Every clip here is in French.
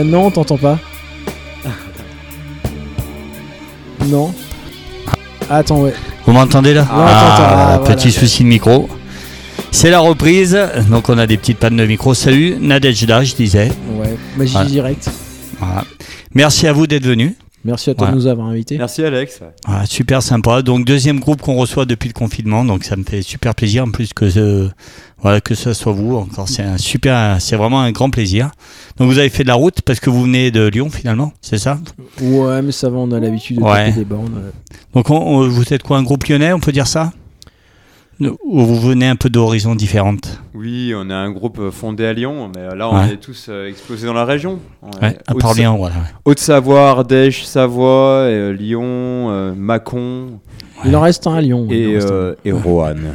Euh, non, on t'entend pas. non. Attends, ouais. Vous m'entendez là Ah, on t'entend, ah, voilà. Petit souci de micro. C'est la reprise, donc on a des petites pannes de micro. Salut, Nadejda, je disais. Ouais, magie Voilà. direct. Voilà. Merci à vous d'être venus. Merci à toi Voilà. de nous avoir invités. Merci Alex. Voilà, super sympa. Donc deuxième groupe qu'on reçoit depuis le confinement, donc ça me fait super plaisir en plus que ce, voilà que ce soit vous encore. C'est un super, c'est vraiment un grand plaisir. Donc vous avez fait de la route parce que vous venez de Lyon finalement, c'est ça? Ouais, mais ça va, on a l'habitude de Ouais. taper des bornes. Donc on- on- vous êtes quoi un groupe lyonnais, on peut dire ça? Ou vous venez un peu d'horizons différentes? Oui, on a un groupe euh, fondé à Lyon, mais euh, là on Ouais. est tous euh, explosés dans la région. Ouais, à Haute- part Lyon, voilà. Haute-Savoie, Ardèche, Savoie, euh, Lyon, euh, Mâcon Il en reste un à Lyon. et, euh, et Roanne.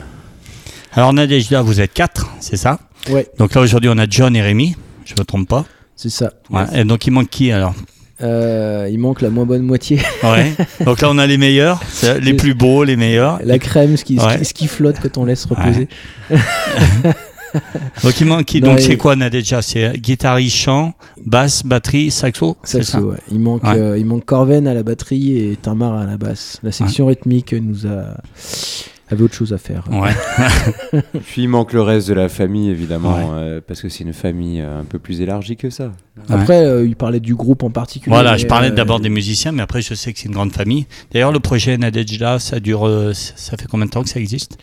Alors Nadejda, vous êtes quatre, c'est ça Ouais, Donc là aujourd'hui on a John et Rémi, je me trompe pas. c'est ça. Ouais. Et donc il manque qui alors Euh, il manque la moins bonne moitié. Ouais. donc là on a les meilleurs, c'est les plus beaux, les meilleurs. La crème, ce qui, ce qui- Ouais. ce qui flotte quand on laisse reposer. Donc il manque qui Non, Donc et- c'est quoi Nadejda C'est guitariste, chant, basse, batterie, saxo C'est ça Saxo, ouais. Il manque, Ouais. euh, il manque Corven à la batterie et Tamar à la basse. La section rythmique nous a avait autre chose à faire. Ouais. Puis il manque le reste de la famille évidemment, Ouais. euh, parce que c'est une famille euh, un peu plus élargie que ça. Après, euh, il parlait du groupe en particulier. Voilà, je parlais euh, d'abord des musiciens, mais après je sais que c'est une grande famille. D'ailleurs, le projet Nadejda, ça dure, ça fait combien de temps que ça existe?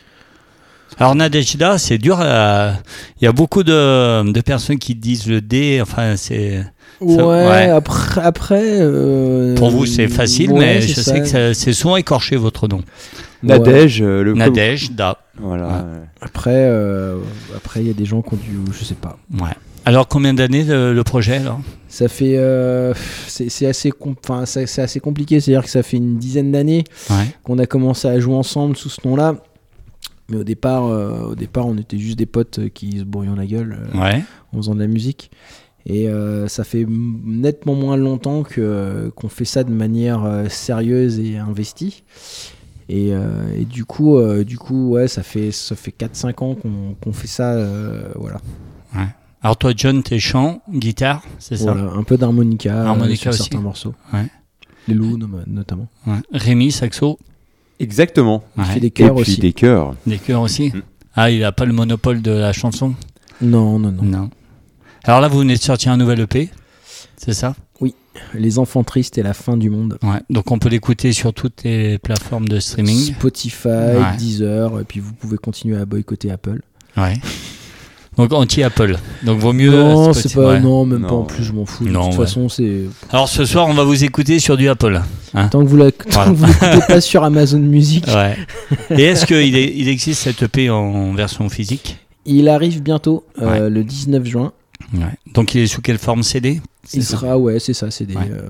Alors Nadejda, c'est dur. Il y a beaucoup de, de personnes qui disent le D. Enfin, c'est Ouais, Ça- ouais. après. après euh, pour vous c'est facile, ouais, mais je ça. sais que c'est souvent écorché votre nom. Nadège, euh, le Nadejda. Voilà. Ouais. euh, Après, euh, après, il y a des gens qui ont dû. Je sais pas. Ouais. Alors combien d'années le, le projet alors? Ça fait. euh, c'est assez, com- enfin, c'est c'est assez compliqué. C'est-à-dire que ça fait une dizaine d'années Ouais. qu'on a commencé à jouer ensemble sous ce nom-là. Mais au départ, euh, au départ, on était juste des potes qui se bourrions la gueule euh, Ouais. en faisant de la musique. Et euh, ça fait nettement moins longtemps que qu'on fait ça de manière euh, sérieuse et investie. Et, euh, et du coup, euh, du coup, ouais, ça fait ça fait 4-5 ans qu'on qu'on fait ça, euh, voilà. Alors toi, John, t'es chant, guitare, c'est ça? Voilà, un peu d'harmonica, euh, Harmonica sur aussi. certains morceaux. Ouais. Les loups notamment. Ouais. Rémi, saxo, Exactement. Il fait des chœurs aussi. des chœurs. des chœurs aussi? Mm. Ah, il a pas le monopole de la chanson? Non, non, non. Non. Alors là, vous venez de sortir un nouvel EP, c'est ça? Les enfants tristes et la fin du monde. Ouais. Donc on peut l'écouter sur toutes les plateformes de streaming. Spotify, Ouais. Deezer, et puis vous pouvez continuer à boycotter Apple. Ouais. Donc anti-Apple. Donc vaut mieux. non, c'est pas, ouais. non, même pas Non. en plus, je m'en fous. De Non, toute ouais. façon, c'est. Alors ce soir, on va vous écouter sur du Apple. Tant que vous la- tant Voilà. que vous l'écoutez pas sur Amazon Music, Ouais. Et est-ce qu'il est- il existe cette EP en version physique? Il arrive bientôt, euh, Ouais. le 19 juin. Ouais. Donc il est sous quelle forme CD Il sera, ouais, c'est ça. Ouais. euh,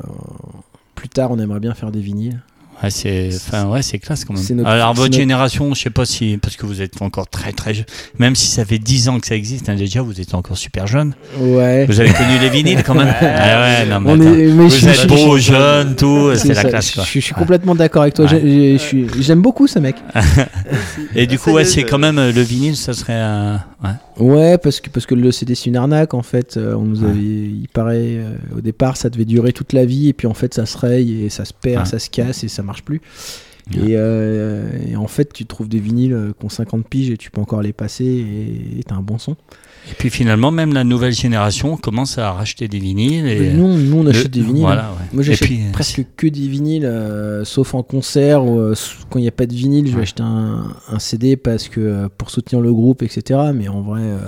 plus tard, on aimerait bien faire des vinyles. Ouais, c'est enfin ouais, c'est classe quand même. C'est notre- Alors c'est votre notre- génération, je sais pas si parce que vous êtes encore très très jeune, même si ça fait 10 ans que ça existe, hein, déjà vous êtes encore super jeune. Ouais. Vous avez connu les vinyles quand même. ah ouais, non mais On attends. est, mais Vous êtes je- beau, je- jeune, tout, c'est la ça, classe quoi. Je, je suis complètement d'accord avec toi. Ouais. J'ai- j'ai- je suis- J'aime beaucoup ce mec. Et du coup, ouais, est, c'est quand même le vinyle, ça serait un. Ouais. Ouais, parce que, parce que le CD c'est une arnaque en fait. Euh, On nous Ouais. avait, il paraît, euh, au départ ça devait durer toute la vie et puis en fait ça se raye et ça se perd, Ouais. ça se casse et ça marche plus. Ouais. Et, euh, et en fait tu trouves des vinyles euh, qui ont 50 piges et tu peux encore les passer et t'as un bon son. Et puis finalement, même la nouvelle génération commence à racheter des vinyles. Et nous, nous on achète le- des vinyles. Voilà, ouais. Moi j'achète euh, presque que des vinyles, euh, sauf en concert ou euh, quand il n'y a pas de vinyle, je vais acheter un, un CD parce que euh, pour soutenir le groupe, etc. Mais en vrai, euh,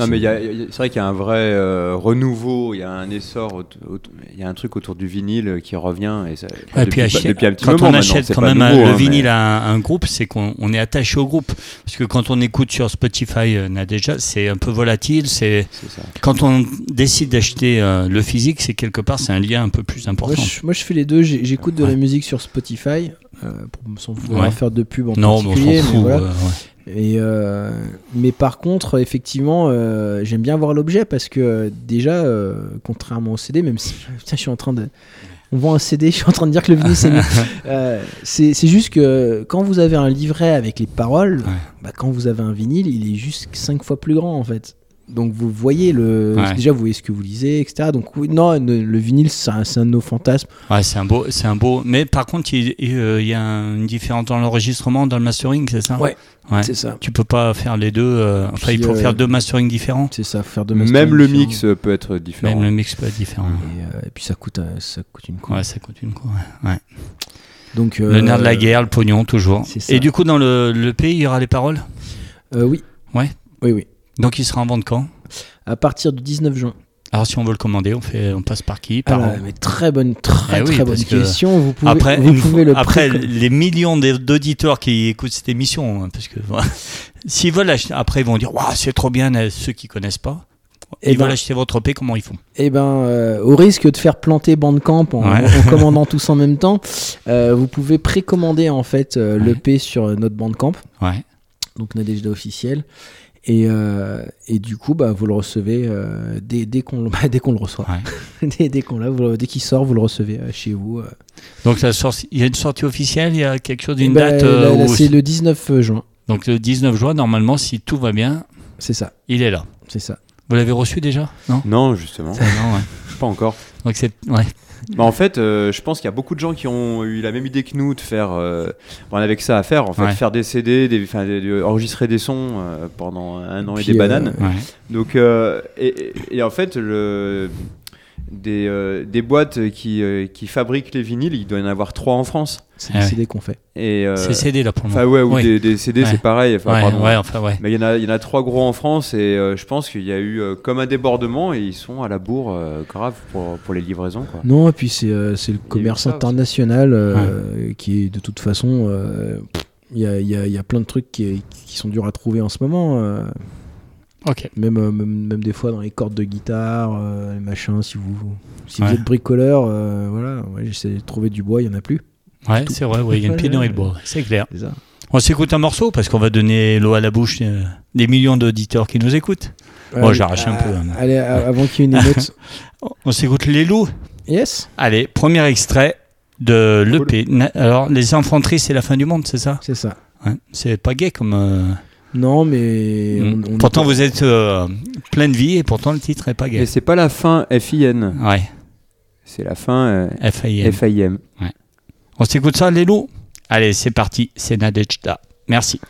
Non, mais c'est vrai qu'il y a un vrai euh, renouveau, il y a un essor, il y a un truc autour du vinyle qui revient. Et ça, Et depuis, puis acheter- depuis un petit quand moment on achète quand même nouveau, un- le hein, vinyle mais- à un, un groupe, c'est qu'on on est attaché au groupe. Parce que quand on écoute sur Spotify, euh, n'a déjà, c'est un peu volatile. C'est quand on décide d'acheter euh, le physique, c'est quelque part c'est un lien un peu plus moi important. je, moi, je fais les deux. J'écoute de Ouais. la musique sur Spotify, euh, pour, sans vouloir Ouais. faire de pub en non, mais on particulier. mais fout. voilà. Euh. Et euh, mais par contre, effectivement, euh, j'aime bien voir l'objet parce que euh, déjà, euh, contrairement au CD, même si putain, je suis en train de. On vend un CD, je suis en train de dire que le vinyle c'est mieux. C'est c'est juste que quand vous avez un livret avec les paroles, Ouais. bah, quand vous avez un vinyle, il est juste 5 fois plus grand en fait. Donc vous voyez le Ouais. déjà vous voyez ce que vous lisez, etc. Donc oui, non, le, le vinyle c'est un, un de nos fantasmes. Ouais, c'est un beau, c'est un beau. Mais par contre, il, il, euh, il y a un- une différence dans l'enregistrement, dans le mastering, c'est ça? Ouais. Ouais. C'est ça. Tu peux pas faire les deux. euh, enfin, Puis, il faut euh, faire deux masterings différents. C'est ça, faire de Même mastering le différents. mix peut être différent. Même le mix peut être différent. Et, euh, et puis ça coûte ça coûte une quoi. Ouais, ça coûte une quoi. ouais. Donc Le nerf de la guerre, le pognon, toujours. Et du coup, dans le, le pays, il y aura les paroles? euh, oui. Ouais. Oui oui. Donc, il sera en vente quand? À partir du 19 juin. Alors, si on veut le commander, on fait, on passe par qui? Par mais très bonne, très Eh oui, très bonne question. Vous pouvez, après, vous une pouvez fois- le après préco- les millions d'auditeurs qui écoutent cette émission, hein, parce que s'ils veulent acheter, après ils vont dire waouh c'est trop bien. euh, Ceux qui connaissent pas, Eh ils ben- veulent acheter votre EP, comment ils font? Eh ben, euh, au risque de faire planter Bandcamp en, Ouais. en commandant tous en même temps, euh, vous pouvez précommander en fait euh, Ouais. l'EP sur notre Bandcamp, Ouais. donc Nadejda officiel. Et, euh, et du coup, bah, vous le recevez euh, dès, dès qu'on le- bah, dès qu'on le reçoit. dès dès qu'on dès qu'il sort, vous le recevez euh, chez vous. euh. Donc il y a une sortie officielle, il y a quelque chose, Eh une ben, date. euh, c'est le 19 juin. Donc le 19 juin, normalement, si tout va bien, C'est ça, il est là. c'est ça. Vous l'avez reçu déjà? Non? Non, justement, Non, ouais. pas encore. Donc c'est ouais. Bah, en fait, euh, je pense qu'il y a beaucoup de gens qui ont eu la même idée que nous de faire. euh, on avait que ça à faire, en fait, Ouais. faire des CD, des, enfin, des- enregistrer des sons euh, pendant un an Puis, et des euh, bananes. ouais. Donc, euh, et- et en fait, le, des, euh, des boîtes qui, euh, qui fabriquent les vinyles, il doit y en avoir trois en France. C'est Ah des ouais. CD qu'on fait. Et, euh, C'est CD là pour le Enfin, moment. ouais, ou Oui. des, des CD, Ouais. c'est pareil. Enfin, ouais, pardon. ouais, enfin ouais. Mais il y, en a, il y en a trois gros en France et euh, je pense qu'il y a eu euh, comme un débordement et ils sont à la bourre euh, grave pour, pour les livraisons. Quoi. Non, et puis c'est euh, c'est le commerce international euh, qui est de toute façon. euh, Il y, a, il y a- il y a plein de trucs qui, qui sont durs à trouver en ce moment. Euh, Ok. même, euh, même, même des fois dans les cordes de guitare, euh, les machins, si vous, si Ouais. vous êtes bricoleur, euh, voilà, ouais, j'essaie de trouver du bois, il n'y en a plus. Ouais, c'est vrai. ouais, il y a une pénurie de bois. C'est clair. Ça. On s'écoute un morceau parce qu'on va donner l'eau à la bouche euh, des millions d'auditeurs qui nous écoutent. Bon, Allez, j'arrache un peu, hein. Allez, avant qu'il y ait une émeute. On s'écoute les loups. yes, Allez, premier extrait de l'EP. Alors, les infanteries, c'est la fin du monde, c'est ça? C'est ça. C'est pas gay comme. Non, mais. mm. on- on- pourtant, vous êtes euh, plein de vie et pourtant le titre est pas gay. Et c'est pas la fin FIN, Ouais, c'est la fin euh, FIM. FIM. On s'écoute ça, les loups? Allez, c'est parti. C'est Nadejda. Merci.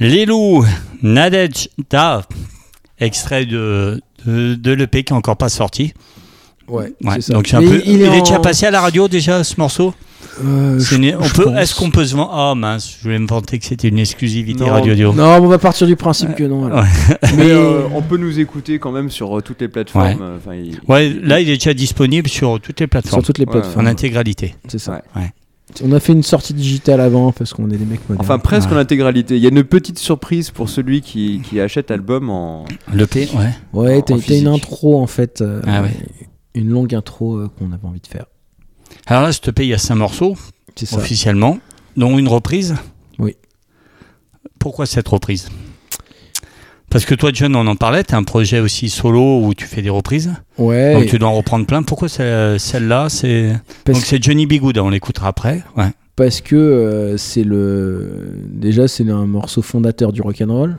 Les loups, Nadejda, extrait de, de, de l'EP qui est encore pas sorti. Ouais, Ouais, c'est ça. Donc un peu. Il, est en- déjà passé à la radio déjà ce morceau. Euh, une- peut. Est-ce qu'on peut se vendre Oh mince, je voulais me vanter que c'était une exclusivité Non. radio audio. Non, on va partir du principe que non. Mais Mais euh, on peut nous écouter quand même sur euh, toutes les plateformes. Ouais. euh, enfin, il- Ouais, là il est déjà disponible sur toutes les plateformes, sur toutes les Ouais, plateformes. en intégralité. C'est ça. Ouais. On a fait une sortie digitale avant parce qu'on est des mecs modernes. Enfin, presque Ouais. en intégralité. Il y a une petite surprise pour celui qui, qui achète l'album en. L'EP, ouais. ouais, t'as une intro en fait. euh, Ah ouais. Une longue intro euh, qu'on avait envie de faire. Alors là, cet EP, il y a cinq morceaux C'est ça. officiellement, dont une reprise. Oui. Pourquoi cette reprise? Parce que toi, John, on en parlait, tu as un projet aussi solo où tu fais des reprises. Ouais. Donc tu dois en reprendre plein. Pourquoi celle-là c'est... Donc c'est Johnny Bigoud, on l'écoutera après. Ouais. parce que euh, c'est le. Déjà, c'est un morceau fondateur du rock'n'roll.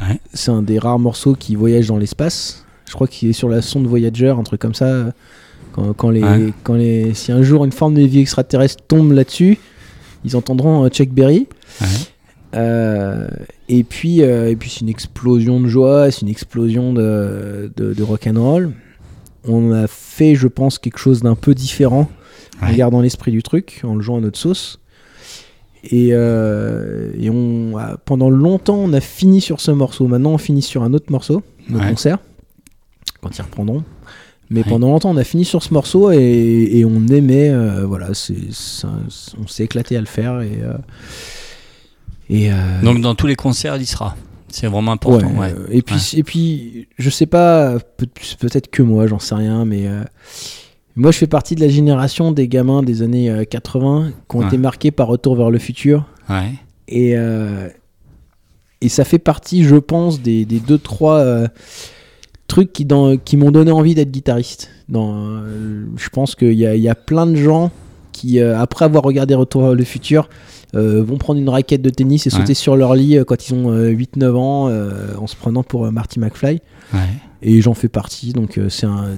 Ouais. C'est un des rares morceaux qui voyage dans l'espace. Je crois qu'il est sur la sonde Voyager, un truc comme ça. Quand, quand les, Ouais. quand les, si un jour une forme de vie extraterrestre tombe là-dessus, ils entendront euh, Chuck Berry. Ouais. Euh, et puis, euh, et puis c'est une explosion de joie, c'est une explosion de, de, de rock'n'roll. On a fait, je pense, quelque chose d'un peu différent en Ouais. gardant l'esprit du truc, en le jouant à notre sauce. Et, euh, et on a- pendant longtemps, on a fini sur ce morceau. Maintenant, on finit sur un autre morceau, Ouais. concerts, quand ils reprendront. Mais Ouais. pendant longtemps, on a fini sur ce morceau et, et on aimait, voilà, c'est, on s'est éclaté à le faire et, et euh, Donc dans tous les concerts, il y sera. C'est vraiment important. Ouais, Ouais. euh, Et puis, et puis, je sais pas, peut- peut-être que moi, j'en sais rien, mais euh, moi, je fais partie de la génération des gamins des années euh, 80 qui ont Ouais. été marqués par Retour vers le futur. Ouais. Et, et ça fait partie, je pense, des, des deux, trois euh, trucs qui, dans- qui m'ont donné envie d'être guitariste. Dans, euh, je pense qu'il y a, y a plein de gens qui, euh, après avoir regardé Retour vers le futur, euh, vont prendre une raquette de tennis et Ouais. sauter sur leur lit euh, quand ils ont 8-9 ans euh, en se prenant pour Marty McFly. Ouais. Et j'en fais partie, donc c'est un,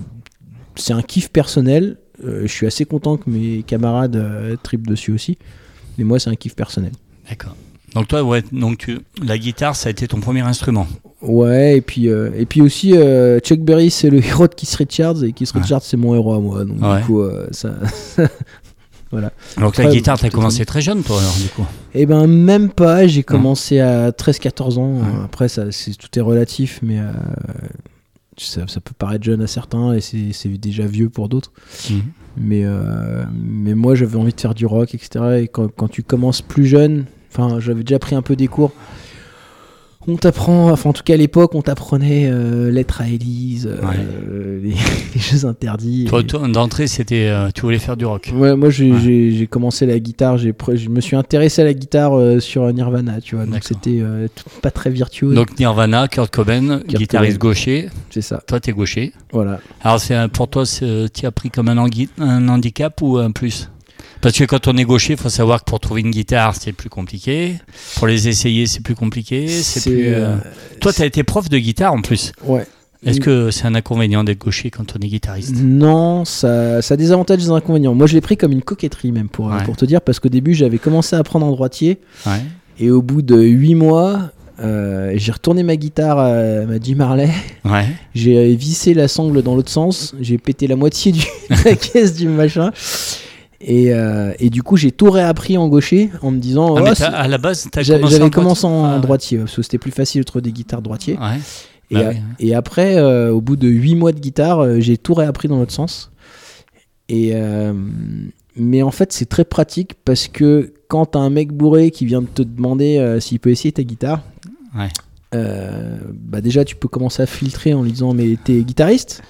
c'est un kiff personnel. Je suis assez content que mes camarades tripent dessus aussi. Mais moi, c'est un kiff personnel. D'accord. Donc toi, ouais, donc tu, la guitare, ça a été ton premier instrument. Ouais, et puis, euh, et puis aussi, euh, Chuck Berry, c'est le héros de Keith Richards, et Keith Ouais. Richards, c'est mon héros à moi. Donc, Ouais. du coup, euh, ça. Donc la guitare, t'as commencé très jeune, toi, alors, du coup. Eh ben, même pas, j'ai commencé à 13-14 ans. Après, ça, c'est, tout est relatif, mais euh, ça, ça peut paraître jeune à certains, et c'est, c'est déjà vieux pour d'autres. Mhm. Mais, euh, mais moi, j'avais envie de faire du rock, etc. Et quand, quand tu commences plus jeune, enfin, j'avais déjà pris un peu des cours. On t'apprend, enfin, en tout cas à l'époque, on t'apprenait euh, lettres à Élise, euh, les, les jeux interdits. Toi, et- toi, d'entrée, c'était, euh, tu voulais faire du rock. Ouais, moi j'ai Ouais. commencé la guitare, je me suis intéressé à la guitare euh, sur Nirvana, tu vois, donc c'était pas très virtuose, Donc Nirvana, Kurt Cobain, guitariste Cobain. gaucher. c'est ça, Toi, t'es gaucher. voilà. Alors, c'est pour toi, tu as pris comme un handicap ou un plus? Parce que quand on est gaucher, il faut savoir que pour trouver une guitare, c'est plus compliqué. Pour les essayer, c'est plus compliqué. C'est plus. euh, euh, Toi, tu as été prof de guitare en plus. ouais. Est-ce que c'est un inconvénient d'être gaucher quand on est guitariste? Non, ça, ça a des avantages et des inconvénients. Moi je l'ai pris comme une coquetterie même pour, euh, Ouais. pour te dire, parce qu'au début j'avais commencé à apprendre en droitier, Ouais. et au bout de 8 mois, euh, j'ai retourné ma guitare à ma Jim Ouais. j'ai vissé la sangle dans l'autre sens, j'ai pété la moitié du, de la caisse du machin. Et, euh, et du coup, j'ai tout réappris en gaucher en me disant. Ah, oh, mais à la base, J'avais en commencé en droitier. Ah, droitier ouais, parce que c'était plus facile de trouver des guitares droitier. Ouais. Et, Bah a- oui, ouais. et après, euh, au bout de 8 mois de guitare, euh, j'ai tout réappris dans l'autre sens. Et mais en fait, c'est très pratique parce que quand t'as un mec bourré qui vient de te demander s'il peut essayer ta guitare, bah déjà tu peux commencer à filtrer en lui disant mais t'es guitariste?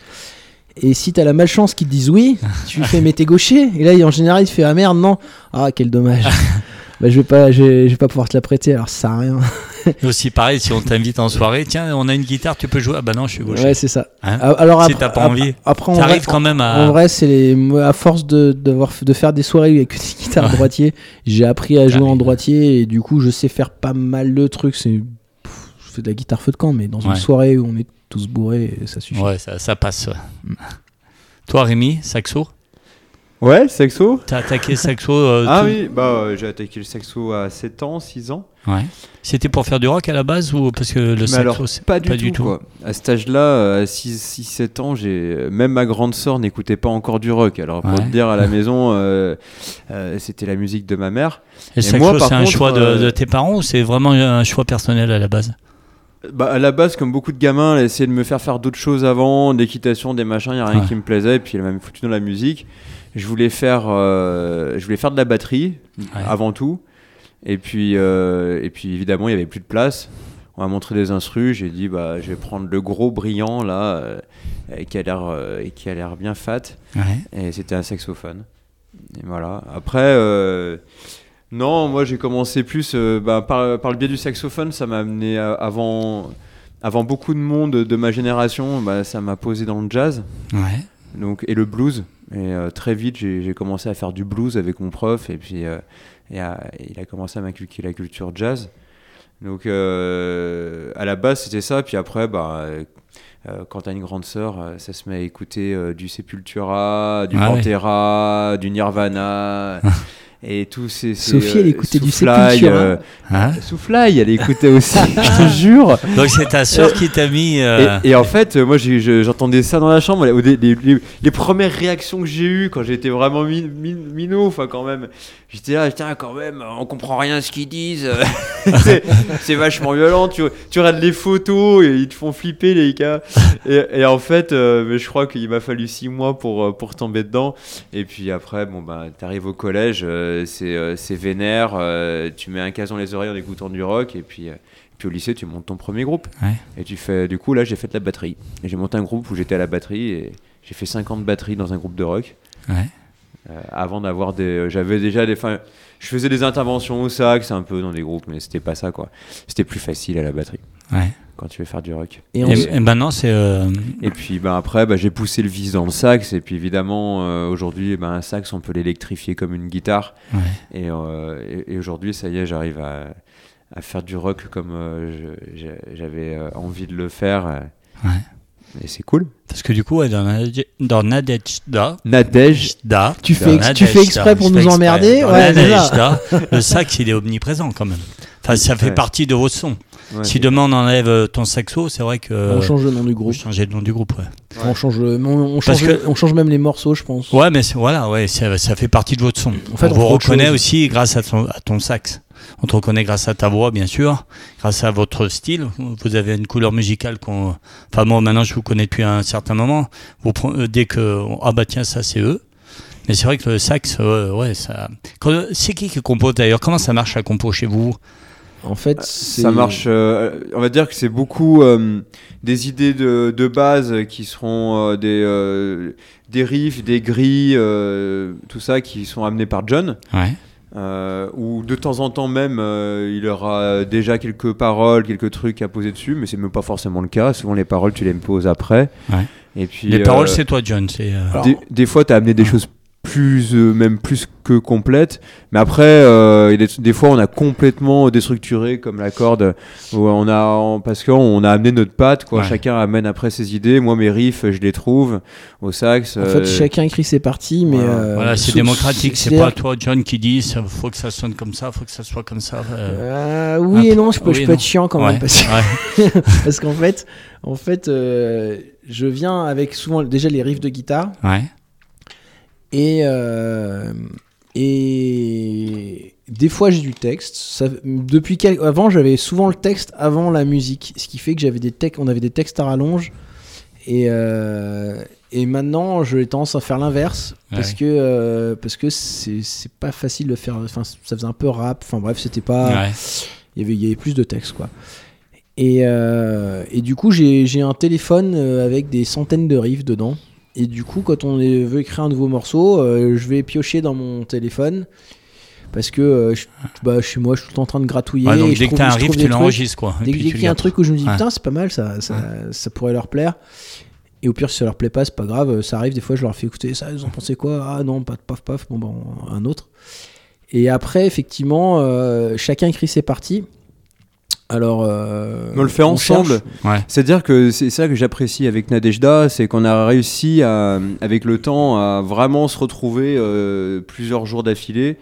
Et si t'as la malchance qu'ils te disent oui, tu lui fais mais t'es gaucher et là en général il te fait ah merde non ah quel dommage bah je vais pas je vais, je vais pas pouvoir te la prêter alors ça sert à rien aussi pareil, si on t'invite en soirée, tiens, on a une guitare, tu peux jouer. Ah bah non, je suis gaucher. ouais c'est ça Hein Ah, alors Si après, t'as pas envie. après vrai, quand même à. en vrai c'est les à force de de faire des soirées avec des guitares Ouais. droitier j'ai appris à jouer Ah en droitier et du coup je sais faire pas mal de trucs c'est fais de la guitare feu de camp mais dans une soirée où on est tous bourrés ça suffit Ouais, ça, ça passe. ouais. Toi, Rémi, saxo? Ouais, saxo. T'as attaqué saxo euh, Ah tout- oui, bah euh, j'ai attaqué le saxo à 7 ans, 6 ans. Ouais. C'était pour faire du rock à la base ou parce que le Mais saxo c'est pas du tout, quoi. À cet âge-là, euh, à 6-7 ans, j'ai même ma grande sœur n'écoutait pas encore du rock. Alors pour Ouais. te dire, à la maison, euh, euh, c'était la musique de ma mère. Et le Et saxo, c'est un choix de, euh, de tes parents ou c'est vraiment un choix personnel à la base? Bah, à la base, comme beaucoup de gamins, elle essayait de me faire faire d'autres choses avant, d'équitation, des machins, il n'y a rien Ouais. qui me plaisait, et puis elle m'a foutu dans la musique. Je voulais faire, euh, je voulais faire de la batterie, Ouais. avant tout. Et puis, euh, et puis évidemment, il n'y avait plus de place. On m'a montré des instrus, j'ai dit, bah, je vais prendre le gros brillant, là, euh, qui a l'air qui a l'air bien fat. Ouais. Et c'était un saxophone. Et voilà. Après, non, moi j'ai commencé plus euh, bah, par, par le biais du saxophone. Ça m'a amené à- avant, avant beaucoup de monde de ma génération. Bah, ça m'a posé dans le jazz Ouais. donc, et le blues. Et euh, très vite, j'ai commencé à faire du blues avec mon prof. Et puis, euh, et à- il a commencé à m'inculquer la culture jazz. Donc, à la base, c'était ça. Puis après, bah, quand t'as une grande sœur, ça se met à écouter du Sepultura, du Ah ouais. Pantera, du Nirvana. et tous ces. ces, Sophie, elle euh, écoutait du Sepultura. euh, Hein Soulfly, elle écoutait aussi, je te jure. Donc c'est ta sœur qui t'a mis. euh, Et, et en fait, euh, moi j'entendais ça dans la chambre. Les, les- les- les premières réactions que j'ai eues quand j'étais vraiment mi- mi- minot, enfin quand même, j'étais là, tiens, quand même, on comprend rien à ce qu'ils disent. c'est vachement violent. Tu, tu regardes les photos et ils te font flipper, les gars. Et, et en fait, euh, mais je crois qu'il m'a fallu six mois pour, euh, pour tomber dedans. Et puis après, bon, bah, t'arrives au collège, euh, c'est euh, c'est vénère, euh, tu mets un cason les oreilles en écoutant du rock, et puis. euh, puis au lycée, tu montes ton premier groupe. Ouais. Et tu fais, du coup, là, j'ai fait de la batterie. Et j'ai monté un groupe où j'étais à la batterie et j'ai fait 50 batteries dans un groupe de rock. Ouais. Euh, avant d'avoir des. euh, J'avais déjà des. Enfin, je faisais des interventions au sax un peu dans des groupes, mais c'était pas ça, quoi. C'était plus facile à la batterie Ouais. Quand tu veux faire du rock. Et Et, c'est. euh, Et puis ben, après, ben, j'ai poussé le vis dans le sax. Et puis évidemment, euh, aujourd'hui, ben, un sax, on peut l'électrifier comme une guitare. Ouais. Et, euh, et, et aujourd'hui, ça y est, j'arrive à, à faire du rock comme euh, j'avais euh, envie de le faire. Ouais. Et c'est cool. Parce que du coup, dans, Nade- dans Nadejda. Nadej, Da, Tu fais, tu fais Nadejda, exprès pour nous emmerder Ouais. Nadejda, le sax, il est omniprésent quand même. Enfin, ça fait Ouais. partie de votre son. Ouais, si demain on enlève euh, ton saxo, c'est vrai que. On change le nom du groupe. changez le nom du groupe, ouais. On change, on, change, que- on change même les morceaux, je pense. Ouais, mais voilà, ouais, ça, ça fait partie de votre son. En fait, on on vous reconnaît chose. aussi grâce à ton, à ton sax. On te reconnaît grâce à ta voix, bien sûr, grâce à votre style. Vous avez une couleur musicale qu'on. Enfin, moi, maintenant, je vous connais depuis un certain moment. Vous pre- euh, dès que. Ah, bah, tiens, ça, c'est eux. Mais c'est vrai que le sax, euh, ouais, ça. C'est qui qui compose d'ailleurs? Comment ça marche la compo chez vous? En fait, c'est- Ça marche, euh, on va dire que c'est beaucoup euh, des idées de, de base qui seront euh, des, euh, des riffs, des grilles, euh, tout ça qui sont amenés par John. Ouais. Euh, ou de temps en temps même, euh, il aura déjà quelques paroles, quelques trucs à poser dessus, mais c'est même pas forcément le cas. Souvent les paroles, tu les poses après. Ouais. Et puis, Les euh, paroles, c'est toi, John. C'est. euh, Alors- des, des fois, tu as amené des choses plus, euh, même plus que complètes. Mais après, euh, des, des fois, on a complètement déstructuré, comme la corde, où on a, parce qu'on a amené notre patte, quoi. Ouais. Chacun amène après ses idées. Moi, mes riffs, je les trouve au sax. En euh, fait, chacun écrit ses parties, mais. voilà. euh, Voilà, c'est démocratique. C'est pas toi, John, qui dit ça faut que ça sonne comme ça, faut que ça soit comme ça. euh, Euh, oui et non, je peux, je oui et peux non. être chiant quand ouais, même. Parce, ouais. parce qu'en fait, en fait euh, je viens avec souvent déjà les riffs de guitare. ouais. Et, euh, et des fois j'ai du texte. Ça, depuis quel- avant j'avais souvent le texte avant la musique, ce qui fait que j'avais des textes, on avait des textes à rallonge. Et, euh, et maintenant j'ai tendance à faire l'inverse parce que euh, parce que c'est pas facile de faire. Enfin ça faisait un peu rap. Enfin bref c'était pas. Ouais. Il y avait, il y avait plus de texte, quoi. Et, euh, et du coup, j'ai un téléphone avec des centaines de riffs dedans. Et du coup, quand on veut écrire un nouveau morceau, euh, je vais piocher dans mon téléphone. Parce que euh, je, bah, chez moi, je suis tout le temps en train de gratouiller. Ouais, donc et je dès que trouve- t'as un riff, trouve tu l'enregistres, quoi. Dès, dès qu'il y a un truc où je me dis, Ouais. putain, c'est pas mal, ça, ça, ça pourrait leur plaire. Et au pire, si ça leur plaît pas, c'est pas grave. Ça arrive, des fois, je leur fais écouter ça, vous en pensez quoi? Ah non, pas paf paf, bon, ben, un autre. Et après, effectivement, euh, chacun écrit ses parties. Alors, euh, On le fait ensemble. Ouais. C'est-à-dire que c'est ça que j'apprécie avec Nadejda, c'est qu'on a réussi à, avec le temps à vraiment se retrouver euh, plusieurs jours d'affilée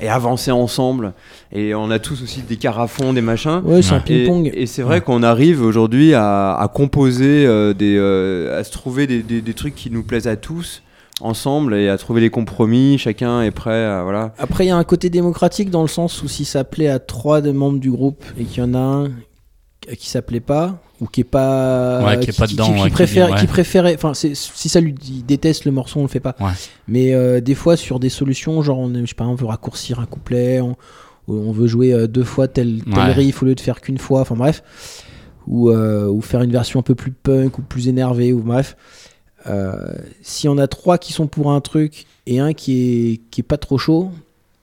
et avancer ensemble. Et on a tous aussi des carafons, des machins. Ouais, c'est un. Et, ping-pong. et c'est vrai qu'on arrive aujourd'hui à, à composer, euh, des, euh, à se trouver des, des- des trucs qui nous plaisent à tous ensemble et à trouver les compromis. Chacun est prêt à voilà. Après, il y a un côté démocratique dans le sens où si ça plaît à trois des membres du groupe et qu'il y en a un qui ça plaît pas ou qui est pas Ouais, qui est pas dedans, qui, ouais, qui préfère ouais. qui préférait enfin si ça lui il déteste le morceau on le fait pas Ouais. mais euh, des fois sur des solutions genre on, je sais pas on veut raccourcir un couplet on, on veut jouer euh, deux fois tel, tel Ouais. riff au lieu de faire qu'une fois enfin bref ou, euh, ou faire une version un peu plus punk ou plus énervée ou bref euh, si on a trois qui sont pour un truc et un qui est qui est pas trop chaud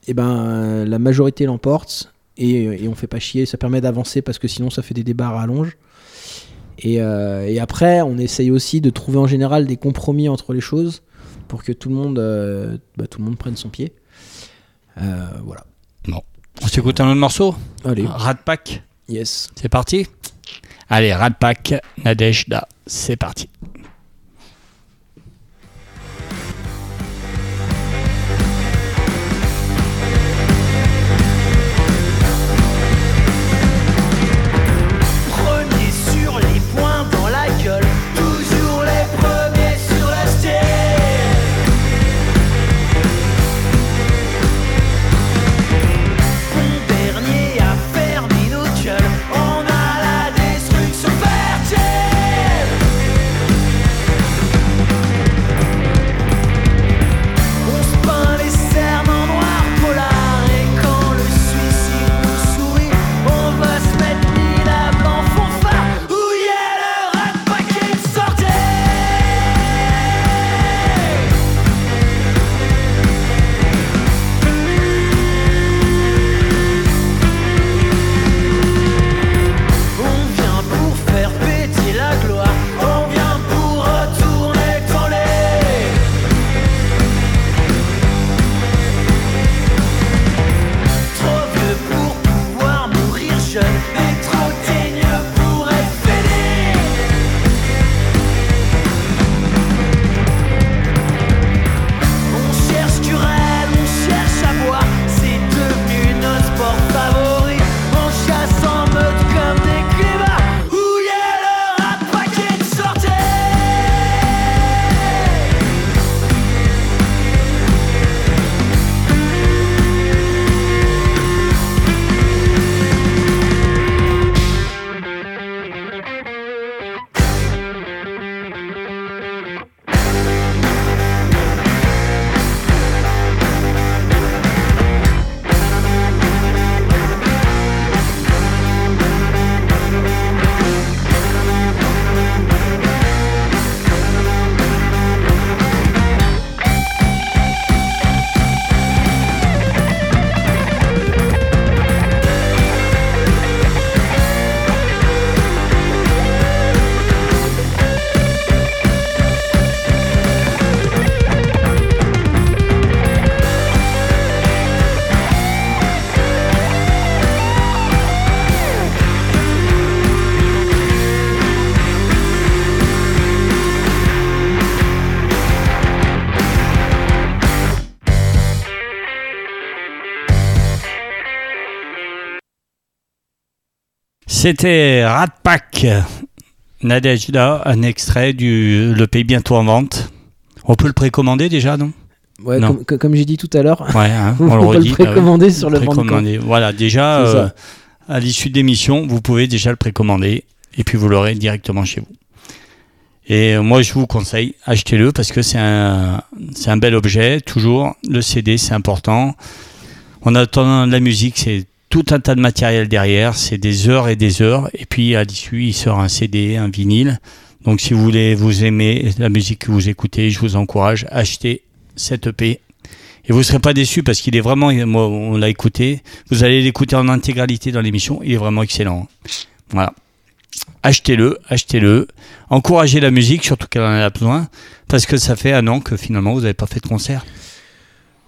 et ben euh, la majorité l'emporte et, et on fait pas chier. Ça permet d'avancer parce que sinon ça fait des débats à rallonge. Et, euh, et après on essaye aussi de trouver en général des compromis entre les choses pour que tout le monde euh, bah, tout le monde prenne son pied. Voilà. On s'écoute un autre morceau? Allez. Rat Pack, yes. C'est parti? Allez, Rat Pack, Nadejda, c'est parti. C'était Rat Pack, Nadejda, un extrait du Le Pays bientôt en vente. On peut le précommander déjà, non? Ouais Non. comme, j'ai dit tout à l'heure Ouais, hein, on on le redit. précommander sur le. Précommander. Voilà, déjà, euh, à l'issue de l'émission, vous pouvez déjà le précommander et puis vous l'aurez directement chez vous. Et euh, moi, je vous conseille, achetez-le parce que c'est un, un bel objet. Toujours, le CD, c'est important. En attendant de la musique, c'est tout un tas de matériel derrière. C'est des heures et des heures. Et puis, à l'issue, il sort un CD, un vinyle. Donc, si vous voulez, vous aimez la musique que vous écoutez, je vous encourage à acheter cette EP. Et vous ne serez pas déçus parce qu'il est vraiment, moi, on l'a écouté. Vous allez l'écouter en intégralité dans l'émission. Il est vraiment excellent. Voilà. Achetez-le, achetez-le. Encouragez la musique, surtout qu'elle en a besoin, parce que ça fait un an que finalement vous n'avez pas fait de concert.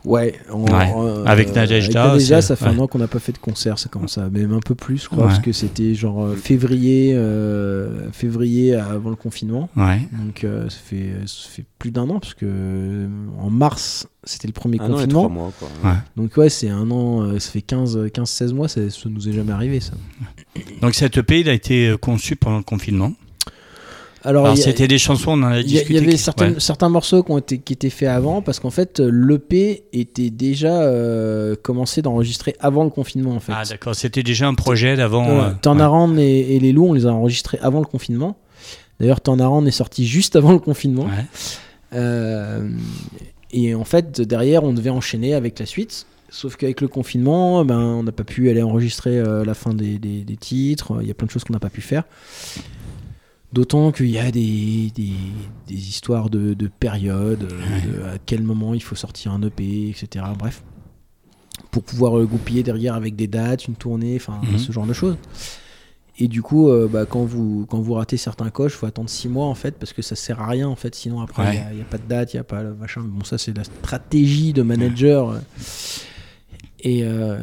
Ouais, en- Ouais. en- Avec Nadejda, Nadejda, c'est- ça fait ouais. un an qu'on n'a pas fait de concert, ça commence à même un peu plus, je crois, Ouais. parce que c'était genre euh, février, euh, février avant le confinement. Ouais. Donc euh, ça, fait, ça fait plus d'un an, parce que euh, en mars, c'était le premier Un an et confinement. trois mois, quoi. Ouais. Donc ouais, c'est un an, euh, ça fait 15-16 mois, ça, ça nous est jamais arrivé ça. Donc cette EP, il a été euh, conçu pendant le confinement. Alors, c'était des chansons, on en a discuté. il y avait ouais. certains morceaux qui, ont été, qui étaient faits avant, parce qu'en fait, l'EP était déjà euh, commencé d'enregistrer avant le confinement en fait. Ah d'accord, c'était déjà un projet d'avant. Euh, ouais. Around et, et les loups, on les a enregistrés avant le confinement. D'ailleurs, Turn Around est sorti juste avant le confinement. Ouais. Euh, et en fait, derrière, on devait enchaîner avec la suite. Sauf qu'avec le confinement, ben, on n'a pas pu aller enregistrer euh, la fin des, des- des titres. Il y a plein de choses qu'on n'a pas pu faire. D'autant qu'il y a des, des, des histoires de, de période, euh, de à quel moment il faut sortir un EP, etc. Bref. Pour pouvoir le goupiller derrière avec des dates, une tournée, enfin Mhm. ce genre de choses. Et du coup, euh, bah, quand, vous, quand vous ratez certains coches, il faut attendre 6 mois en fait, parce que ça sert à rien en fait. Sinon, après, il Ouais. n'y a, pas de date, il n'y a pas le machin. Bon, ça, c'est la stratégie de manager. euh. Et, euh,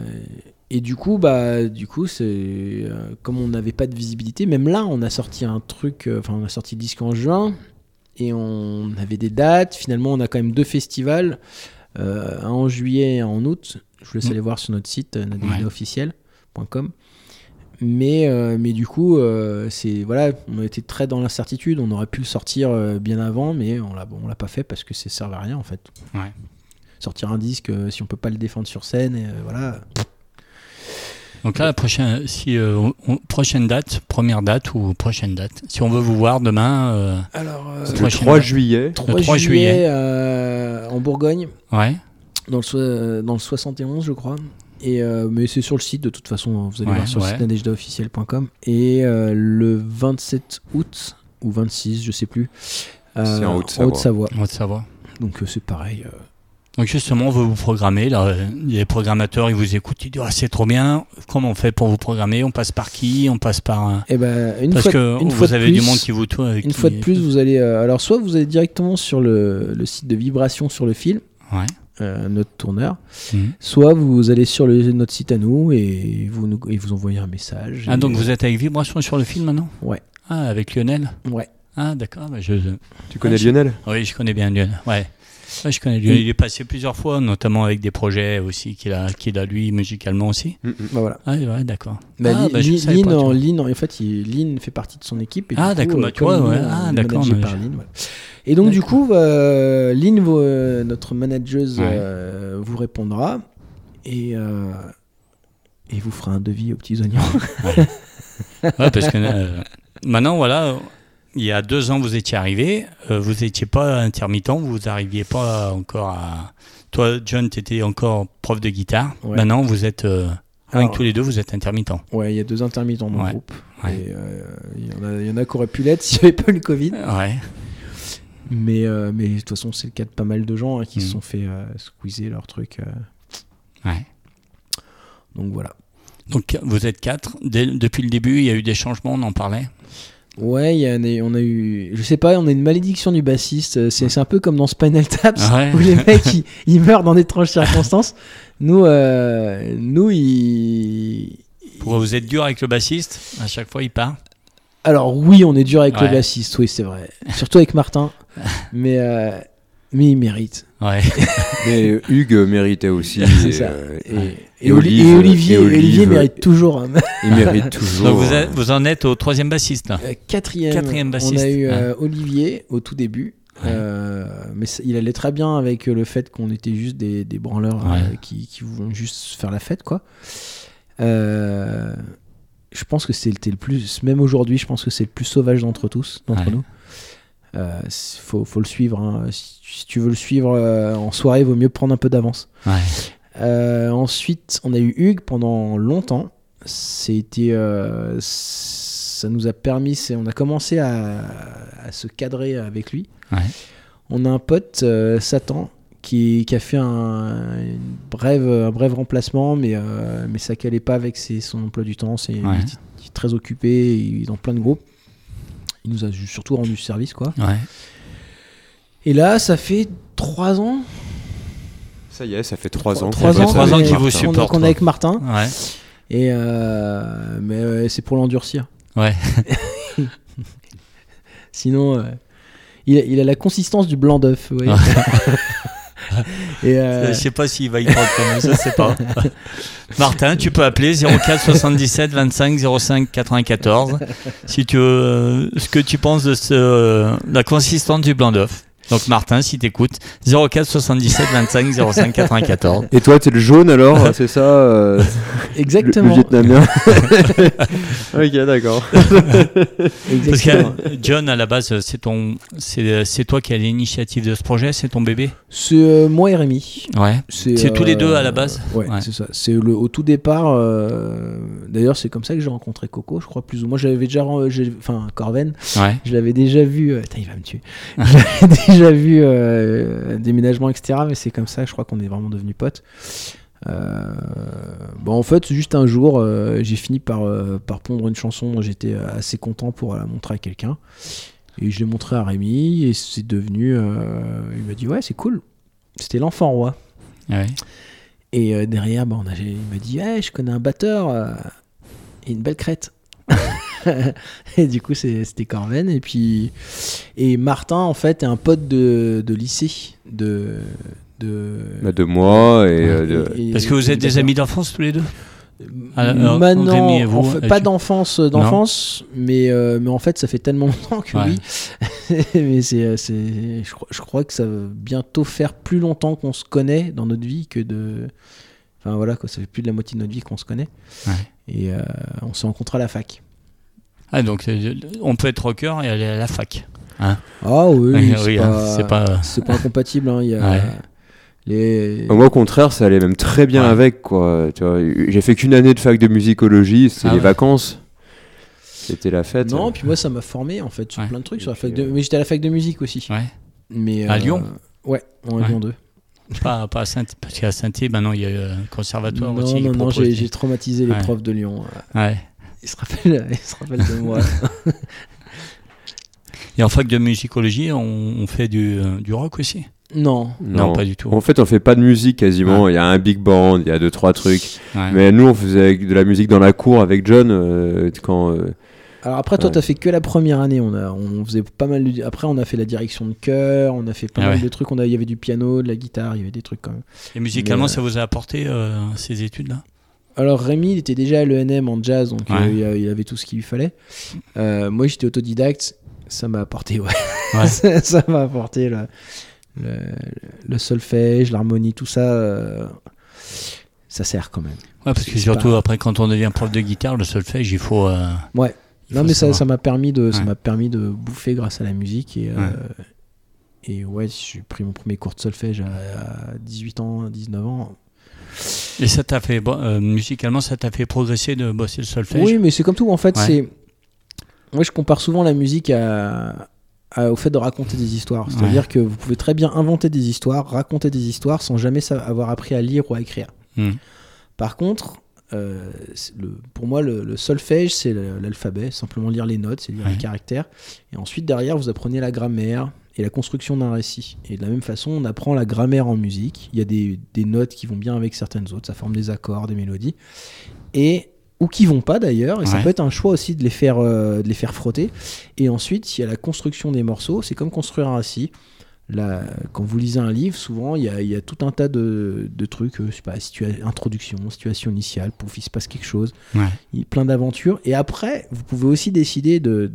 et du coup, bah, du coup, c'est euh, comme on n'avait pas de visibilité, même là, on a sorti un truc, euh, enfin, on a sorti le disque en juin, et on avait des dates. Finalement, on a quand même deux festivals, euh, un en juillet et un en août. Je vous laisse Mm. aller voir sur notre site, Ouais. nadejdaofficiel.com. Mais, mais du coup, c'est voilà, on a été très dans l'incertitude. On aurait pu le sortir bien avant, mais on l'a, on l'a pas fait parce que ça servait à rien en fait. Ouais. Sortir un disque, si on peut pas le défendre sur scène, et, voilà. Donc là, la prochaine, si, euh, on- prochaine date, première date ou prochaine date. Si on veut vous voir demain, euh, Alors, euh, Le Prochaine 3 date. juillet. 3, 3 juillet, juillet. euh, en Bourgogne, ouais. dans le, euh, dans le 71, je crois. Et, euh, mais c'est sur le site, de toute façon, vous allez Ouais, voir sur ouais. le site nadejdaofficiel.com. Et euh, le 27 août, ou 26, je sais plus, euh, C'est en Haute-Savoie. Haute-Savoie. On va te savoir. Donc euh, c'est pareil. Euh, Donc justement, on veut vous programmer. Là, euh, les programmateurs, ils vous écoutent, ils disent ah, c'est trop bien. Comment on fait pour vous programmer? On passe par qui? On passe par un... Eh ben, une Parce fois, que une vous fois de avez plus, du monde qui vous tourne. Une fois de plus, vous allez. euh, alors, soit vous allez directement sur le, le site de Vibration sur le fil, Ouais. euh, notre tourneur, Mhm. soit vous allez sur le, notre site à nous et vous, nous, et vous envoyez un message. Ah donc vous êtes avec Vibration sur le film maintenant? Ouais. Ah avec Lionel? Ouais. Ah d'accord. bah, je... Tu connais Ah, je- Lionel? Oui, je connais bien Lionel. Ouais. Ouais, je connais Lionel. Il est passé plusieurs fois, notamment avec des projets aussi qu'il a, qu'il a lui musicalement aussi. Mm, mm. Bah, voilà. Ah ouais, d'accord. Bah, ah, bah, Lynn, pas, tu en. Lynn, en fait, il- Lynn fait partie de son équipe. Et Ah, d'accord, euh, bah, tu vois, ouais. Ah, d'accord. Et donc, du coup, euh, Lynn, vous- euh, notre manageuse, Ouais. euh, vous répondra et, euh, et vous fera un devis aux petits oignons. Ouais, parce que euh, maintenant, voilà, il y a deux ans, vous étiez arrivé, euh, vous n'étiez pas intermittent, vous n'arriviez pas encore à. Toi, John, tu étais encore prof de guitare. Ouais. Maintenant, vous êtes. euh, Alors- que tous les deux, vous êtes intermittents. Ouais, il y a deux intermittents dans Ouais. le groupe. Ouais. Et, euh, il y, en a- il y en a qui auraient pu l'être s'il n'y avait pas eu le Covid. Ouais. Mais, mais de toute façon, c'est le cas de pas mal de gens hein, qui Mm. se sont fait squeezer leur truc. Ouais. donc voilà. Donc, vous êtes quatre. Dès- depuis le début, il y a eu des changements, on en parlait? Ouais, y a on a eu. Je sais pas, on a une malédiction du bassiste. C'est c'est un peu comme dans Spinal Taps Ouais. où les mecs ils, ils meurent dans d'étranges circonstances. Nous, euh, nous, ils. Pourquoi vous êtes dur avec le bassiste? À chaque fois, il part? Alors oui, on est dur avec Ouais. le bassiste, oui, c'est vrai. Surtout avec Martin. mais, euh, mais il mérite. Ouais. Mais Hugues méritait aussi. C'est et, ça. euh, Et, Ouais. et Et Oli- Olive- et Olivier, et Olive- Olivier mérite toujours. hein. il mérite toujours. Donc, vous, êtes- vous en êtes au troisième bassiste. là. Euh, Quatrième, Quatrième bassiste. on a eu Ouais. euh, Olivier au tout début. Ouais. Euh, mais ça- il allait très bien avec le fait qu'on était juste des, des branleurs Ouais. euh, qui, qui vont juste faire la fête, quoi. Euh, je pense que c'était le plus, même aujourd'hui, je pense que c'est le plus sauvage d'entre tous, d'entre Ouais. Nous. Euh, faut, faut le suivre. hein. Si, si tu veux le suivre euh, en soirée, il vaut mieux prendre un peu d'avance. Ouais. Euh, ensuite, on a eu Hugues pendant longtemps. C'était, ça nous a permis, on a commencé à, à se cadrer avec lui. Ouais. On a un pote, Satan, qui, qui a fait un, brève, un bref remplacement, mais, mais ça calait pas avec ses- son emploi du temps. C'est, Ouais. il, il est très occupé, il est dans plein de groupes. Nous a surtout rendu service, quoi. Ouais. Et là, ça fait trois ans. Ça y est, ça fait trois ans. Trois ans, trois qu'on ans est- qu'il vous supporte, qu'on est avec Martin. Ouais. Et euh, mais euh, c'est pour l'endurcir. Ouais. Sinon, euh, il, a, il a la consistance du blanc d'œuf. Et euh, Je sais pas s'il va y prendre comme ça, je sais pas. Martin, tu peux appeler 04 77 25 05 94 si tu veux euh, ce que tu penses de ce, euh, la consistance du blanc d'œuf. Donc Martin, si t'écoutes, 04 77 25 05 94. Et toi, t'es le jaune alors, c'est ça euh, le, le exactement. vietnamien Ok, d'accord. Parce exactement. que John, à la base, c'est ton, c'est, c'est toi qui as l'initiative de ce projet, c'est ton bébé? C'est euh, moi et Rémi. Ouais. C'est tous les deux à la base? Ouais, Ouais. c'est ça. C'est le au tout départ. euh, D'ailleurs, c'est comme ça que j'ai rencontré Coco, je crois plus ou moins. J'avais déjà, enfin Corven, Ouais. je l'avais déjà vu. euh, Putain, il va me tuer. je l'avais déjà vu euh, déménagement, etc. Mais c'est comme ça, je crois qu'on est vraiment devenus potes. Euh, bon, en fait, juste un jour, euh, j'ai fini par, par pondre une chanson dont j'étais assez content pour la montrer à quelqu'un. Et je l'ai montré à Rémi, et c'est devenu. il m'a dit Ouais, c'est cool. C'était L'Enfant Roi. Ouais. Et derrière, bah, on a, il m'a dit hey, Je connais un batteur et une belle crête. et du coup, c'était Corven. Et puis. Et Martin, en fait, est un pote de, de lycée. De. de Bah, de moi et, euh, de- et- et- Parce que vous et des amis d'enfance tous les deux Ah, alors, Maintenant, Rémi et vous, en fait, euh, pas d'enfance, d'enfance, mais euh, mais en fait, ça fait tellement longtemps que Ouais. oui. mais c'est, euh, c'est, je, crois- je crois que ça va bientôt faire plus longtemps qu'on se connaît dans notre vie que de, enfin voilà, quoi, ça fait plus de la moitié de notre vie qu'on se connaît. Ouais. Et euh, on s'est rencontrés à la fac. Ah, donc euh, on peut être rocker et aller à la fac. Ah oui, Ouais, c'est, oui, pas, hein, c'est pas. pas incompatible. hein, Il y a Ouais. les. Moi, au contraire, ça allait même très bien Ouais. avec, quoi. Tu vois, j'ai fait qu'une année de fac de musicologie, c'était Ah les ouais. vacances. C'était la fête. Non, puis moi ça m'a formé en fait sur Ouais. plein de trucs sur la fac de, euh, mais j'étais à la fac de musique aussi. Ouais. Mais À euh, Lyon Ouais, en Ouais. Lyon 2. Pas, pas à saint parce qu'à saint maintenant il y a eu un conservatoire Non, aussi. non, non, propose j'ai traumatisé les Ouais. profs de Lyon. Ouais. Ils se rappellent, ils se rappellent de moi. Et en fac de musicologie, on, on fait du, euh, du rock aussi? Non. Non, pas du tout. En fait, on fait pas de musique quasiment. Il y a un big band, il y a deux trois trucs. Ouais. Mais nous, on faisait de la musique dans la cour avec John euh, quand. euh, Alors après, toi, Ouais. t'as fait que la première année. On, a, on faisait pas mal. de- Après, on a fait la direction de chœur, on a fait pas Ah mal ouais. de trucs. On a, il y avait du piano, de la guitare, il y avait des trucs quand même. Et musicalement, Mais, ça vous a apporté euh, ces études-là? Alors Rémi, il était déjà à l'ENM en jazz, donc Ouais. euh, il, a- il avait tout ce qu'il lui fallait. Euh, moi, j'étais autodidacte. Ça m'a apporté, ouais. Ouais. ça ça m'a apporté le, le, le solfège, l'harmonie, tout ça. euh, ça sert quand même. Ouais, parce que surtout pas- après, quand on devient prof de guitare, le solfège, il faut. euh, Ouais. Non mais ça m'a permis de ça Ouais. m'a permis de bouffer grâce à la musique et euh, Ouais. et ouais j'ai pris mon premier cours de solfège à, à 18 ans 19 ans Et ça t'a fait. euh, musicalement, ça t'a fait progresser de bosser le solfège? Oui mais c'est comme tout en fait Ouais. c'est moi je compare souvent la musique à, à- au fait de raconter des histoires c'est à dire que vous pouvez très bien inventer des histoires raconter des histoires sans jamais avoir appris à lire ou à écrire Hmm. par contre euh, le, pour moi, le, le solfège, c'est l'alphabet, simplement lire les notes, c'est lire Ouais. les caractères. Et ensuite, derrière, vous apprenez la grammaire et la construction d'un récit. Et de la même façon, on apprend la grammaire en musique. Il y a des, des notes qui vont bien avec certaines autres, ça forme des accords, des mélodies. Et ou qui vont pas d'ailleurs, et ça peut être un choix aussi de les faire, euh, de les faire frotter. Et ensuite, il y a la construction des morceaux, c'est comme construire un récit. Là, quand vous lisez un livre, souvent il y a, il y a tout un tas de, de trucs, euh, je sais pas, situa- introduction, situation initiale, pouf, il se passe quelque chose, Ouais. plein d'aventures. Et après, vous pouvez aussi décider de,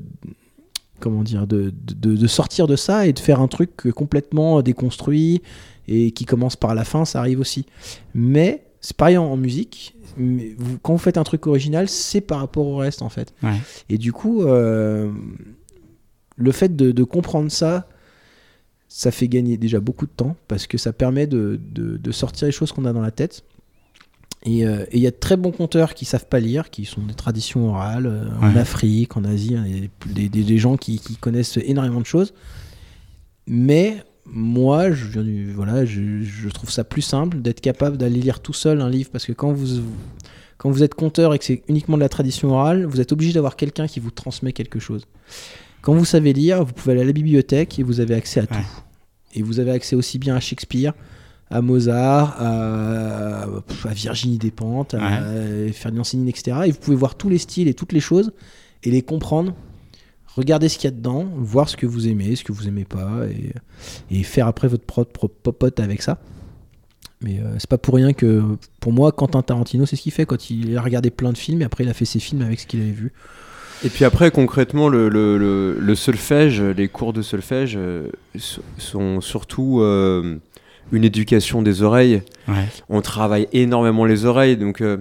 comment dire, de, de, de sortir de ça et de faire un truc complètement déconstruit et qui commence par la fin, ça arrive aussi. Mais c'est pareil en, en musique. mais vous- quand vous faites un truc original, c'est par rapport au reste en fait. Ouais. Et du coup, euh, le fait de, de comprendre ça, ça fait gagner déjà beaucoup de temps parce que ça permet de, de- de sortir les choses qu'on a dans la tête. Et euh, et il y a de très bons conteurs qui savent pas lire, qui sont des traditions orales euh, en. Afrique, en Asie, hein, des, des- des gens qui, qui connaissent énormément de choses. Mais moi, je, viens du- voilà, je, je trouve ça plus simple d'être capable d'aller lire tout seul un livre parce que quand vous, quand vous êtes conteur et que c'est uniquement de la tradition orale, vous êtes obligé d'avoir quelqu'un qui vous transmet quelque chose. Quand vous savez lire, vous pouvez aller à la bibliothèque et vous avez accès à tout. Ouais. Et vous avez accès aussi bien à Shakespeare, à Mozart, à, à Virginie Despentes, à Ferdinand Céline, etc. Et vous pouvez voir tous les styles et toutes les choses et les comprendre. Regardez ce qu'il y a dedans, voir ce que vous aimez, ce que vous aimez pas, et, et faire après votre propre popote avec ça. Mais euh, c'est pas pour rien que, pour moi, Quentin Tarantino, c'est ce qu'il fait quand il a regardé plein de films et après il a fait ses films avec ce qu'il avait vu. Et puis après, concrètement, le, le, le, le solfège, les cours de solfège euh, sont surtout euh, une éducation des oreilles. Ouais. On travaille énormément les oreilles, donc euh,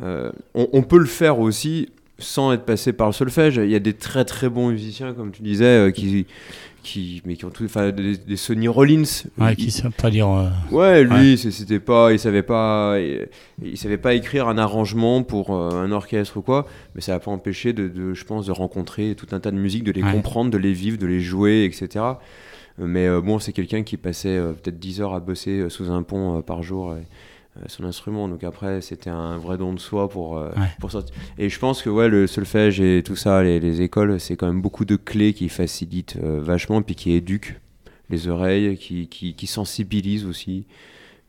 on, on peut le faire aussi sans être passé par le solfège. Il y a des très très bons musiciens, comme tu disais, euh, qui, qui, mais qui ont tout, enfin, des, des Sonny Rollins. Ouais, qui savent pas dire. euh, Ouais, lui, c'était pas, il savait pas, il, il savait pas écrire un arrangement pour euh, un orchestre ou quoi, mais ça n'a pas empêché de, de, je pense, de rencontrer tout un tas de musiques, de les Ouais. comprendre, de les vivre, de les jouer, etc. Euh, Mais euh, bon, c'est quelqu'un qui passait peut-être 10 heures à bosser sous un pont par jour son instrument, donc après c'était un vrai don de soi pour, euh, Ouais. pour sortir. Et je pense que ouais, le solfège et tout ça, les, les écoles, c'est quand même beaucoup de clés qui facilitent euh, vachement, puis qui éduquent les oreilles, qui, qui, qui sensibilisent aussi,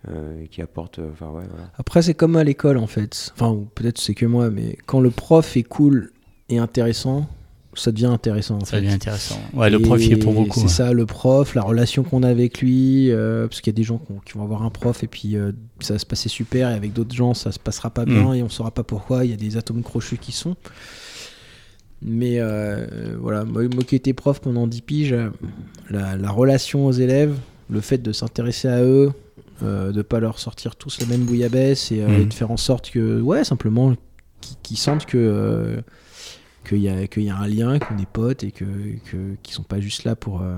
euh, qui apportent. euh, Enfin, ouais, voilà. Après, c'est comme à l'école en fait. Enfin, peut-être c'est que moi, mais quand le prof est cool et intéressant, ça devient intéressant en Ça fait. devient intéressant. Ouais, le prof, il est pour beaucoup. C'est ouais. ça, le prof, la relation qu'on a avec lui. euh, parce qu'il y a des gens qui vont- avoir un prof et puis euh, ça va se passer super, et avec d'autres gens, ça se passera pas bien Mm. et on saura pas pourquoi. Il y a des atomes crochus qui sont. Mais euh, voilà, moi, moi qui étais prof pendant 10 piges, la, la relation aux élèves, le fait de s'intéresser à eux, euh, de pas leur sortir tous la même bouillabaisse et, Mm. et de faire en sorte que, ouais, simplement, qu'ils qu'ils sentent que. Qu'il y, a- qu'il y a un lien, qu'on est potes et que, que, qu'ils sont pas juste là pour, euh,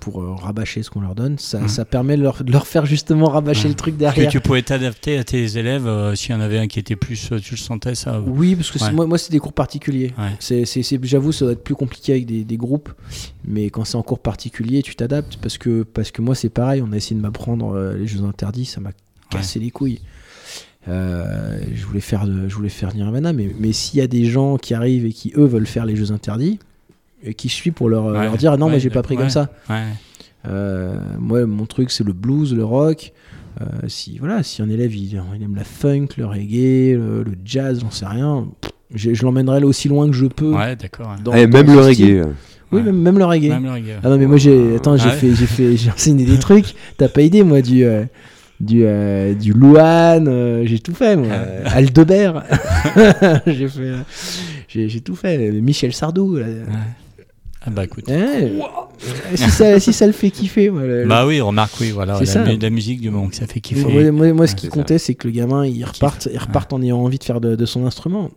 pour euh, rabâcher ce qu'on leur donne. Ça, Mhm. ça permet de leur, de leur faire justement rabâcher le truc Que derrière. tu pouvais t'adapter à tes élèves euh, s'il y en avait un qui était plus. euh, Tu le sentais ça ou- Oui, parce que c'est- Ouais. moi, moi c'est des cours particuliers. Ouais. C'est, c'est, c'est- j'avoue, ça doit être plus compliqué avec des, des groupes, mais quand c'est en cours particulier, tu t'adaptes parce que, parce que moi, c'est pareil. On a essayé de m'apprendre euh, les jeux interdits, ça m'a cassé les couilles. Euh, je voulais faire, de, je voulais faire Nirvana, mais, mais s'il y a des gens qui arrivent et qui eux veulent faire les jeux interdits, et qui je suis pour leur, Ouais. leur dire non, Ouais, mais j'ai pas pris ouais. comme ça. Ouais. Euh, moi, mon truc, c'est le blues, le rock. Euh, si voilà, si un élève il, il aime la funk, le reggae, le, le jazz, j'en sais rien, je, je l'emmènerai aussi loin que je peux. Ouais, d'accord. Ah, dans même le style. reggae. Oui, Ouais. même, même le reggae. Même le reggae. Ah non, mais moi j'ai, attends, j'ai Ah ouais fait, j'ai fait, j'ai enseigné des trucs. T'as pas idée, moi, du, euh, du, euh, du euh, j'ai tout fait, moi. Ah. Aldebert, j'ai fait, euh, j'ai, tout fait. Michel Sardou. là. Ouais. Ah bah écoute. Ouais. si, ça, si ça le fait kiffer, moi, le- Bah oui, remarque, oui, voilà. C'est La, ça. la musique du moment que ça fait kiffer. Moi, moi- moi, ce qui comptait, c'est que le gamin, il reparte, il reparte en ayant envie de faire de, de son instrument.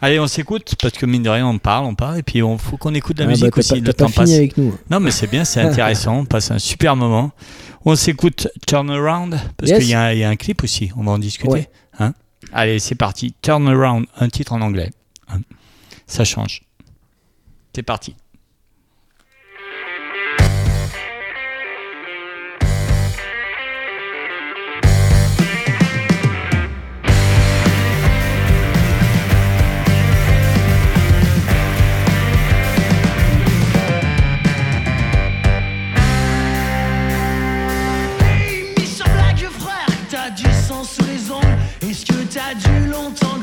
Allez, on s'écoute parce que mine de rien, on parle, on parle, et puis on faut qu'on écoute la Ah, musique bah, aussi. pas- le temps fini passe. avec nous. Non, mais c'est bien, c'est intéressant. On passe un super moment. On s'écoute Turn Around parce Yes. qu'il y, a un- il y a un clip aussi. On va en discuter. Ouais. Hein Allez, c'est parti. Turn Around, un titre en anglais. Hein Ça change. C'est parti. Ongles. Est-ce que t'as dû longtemps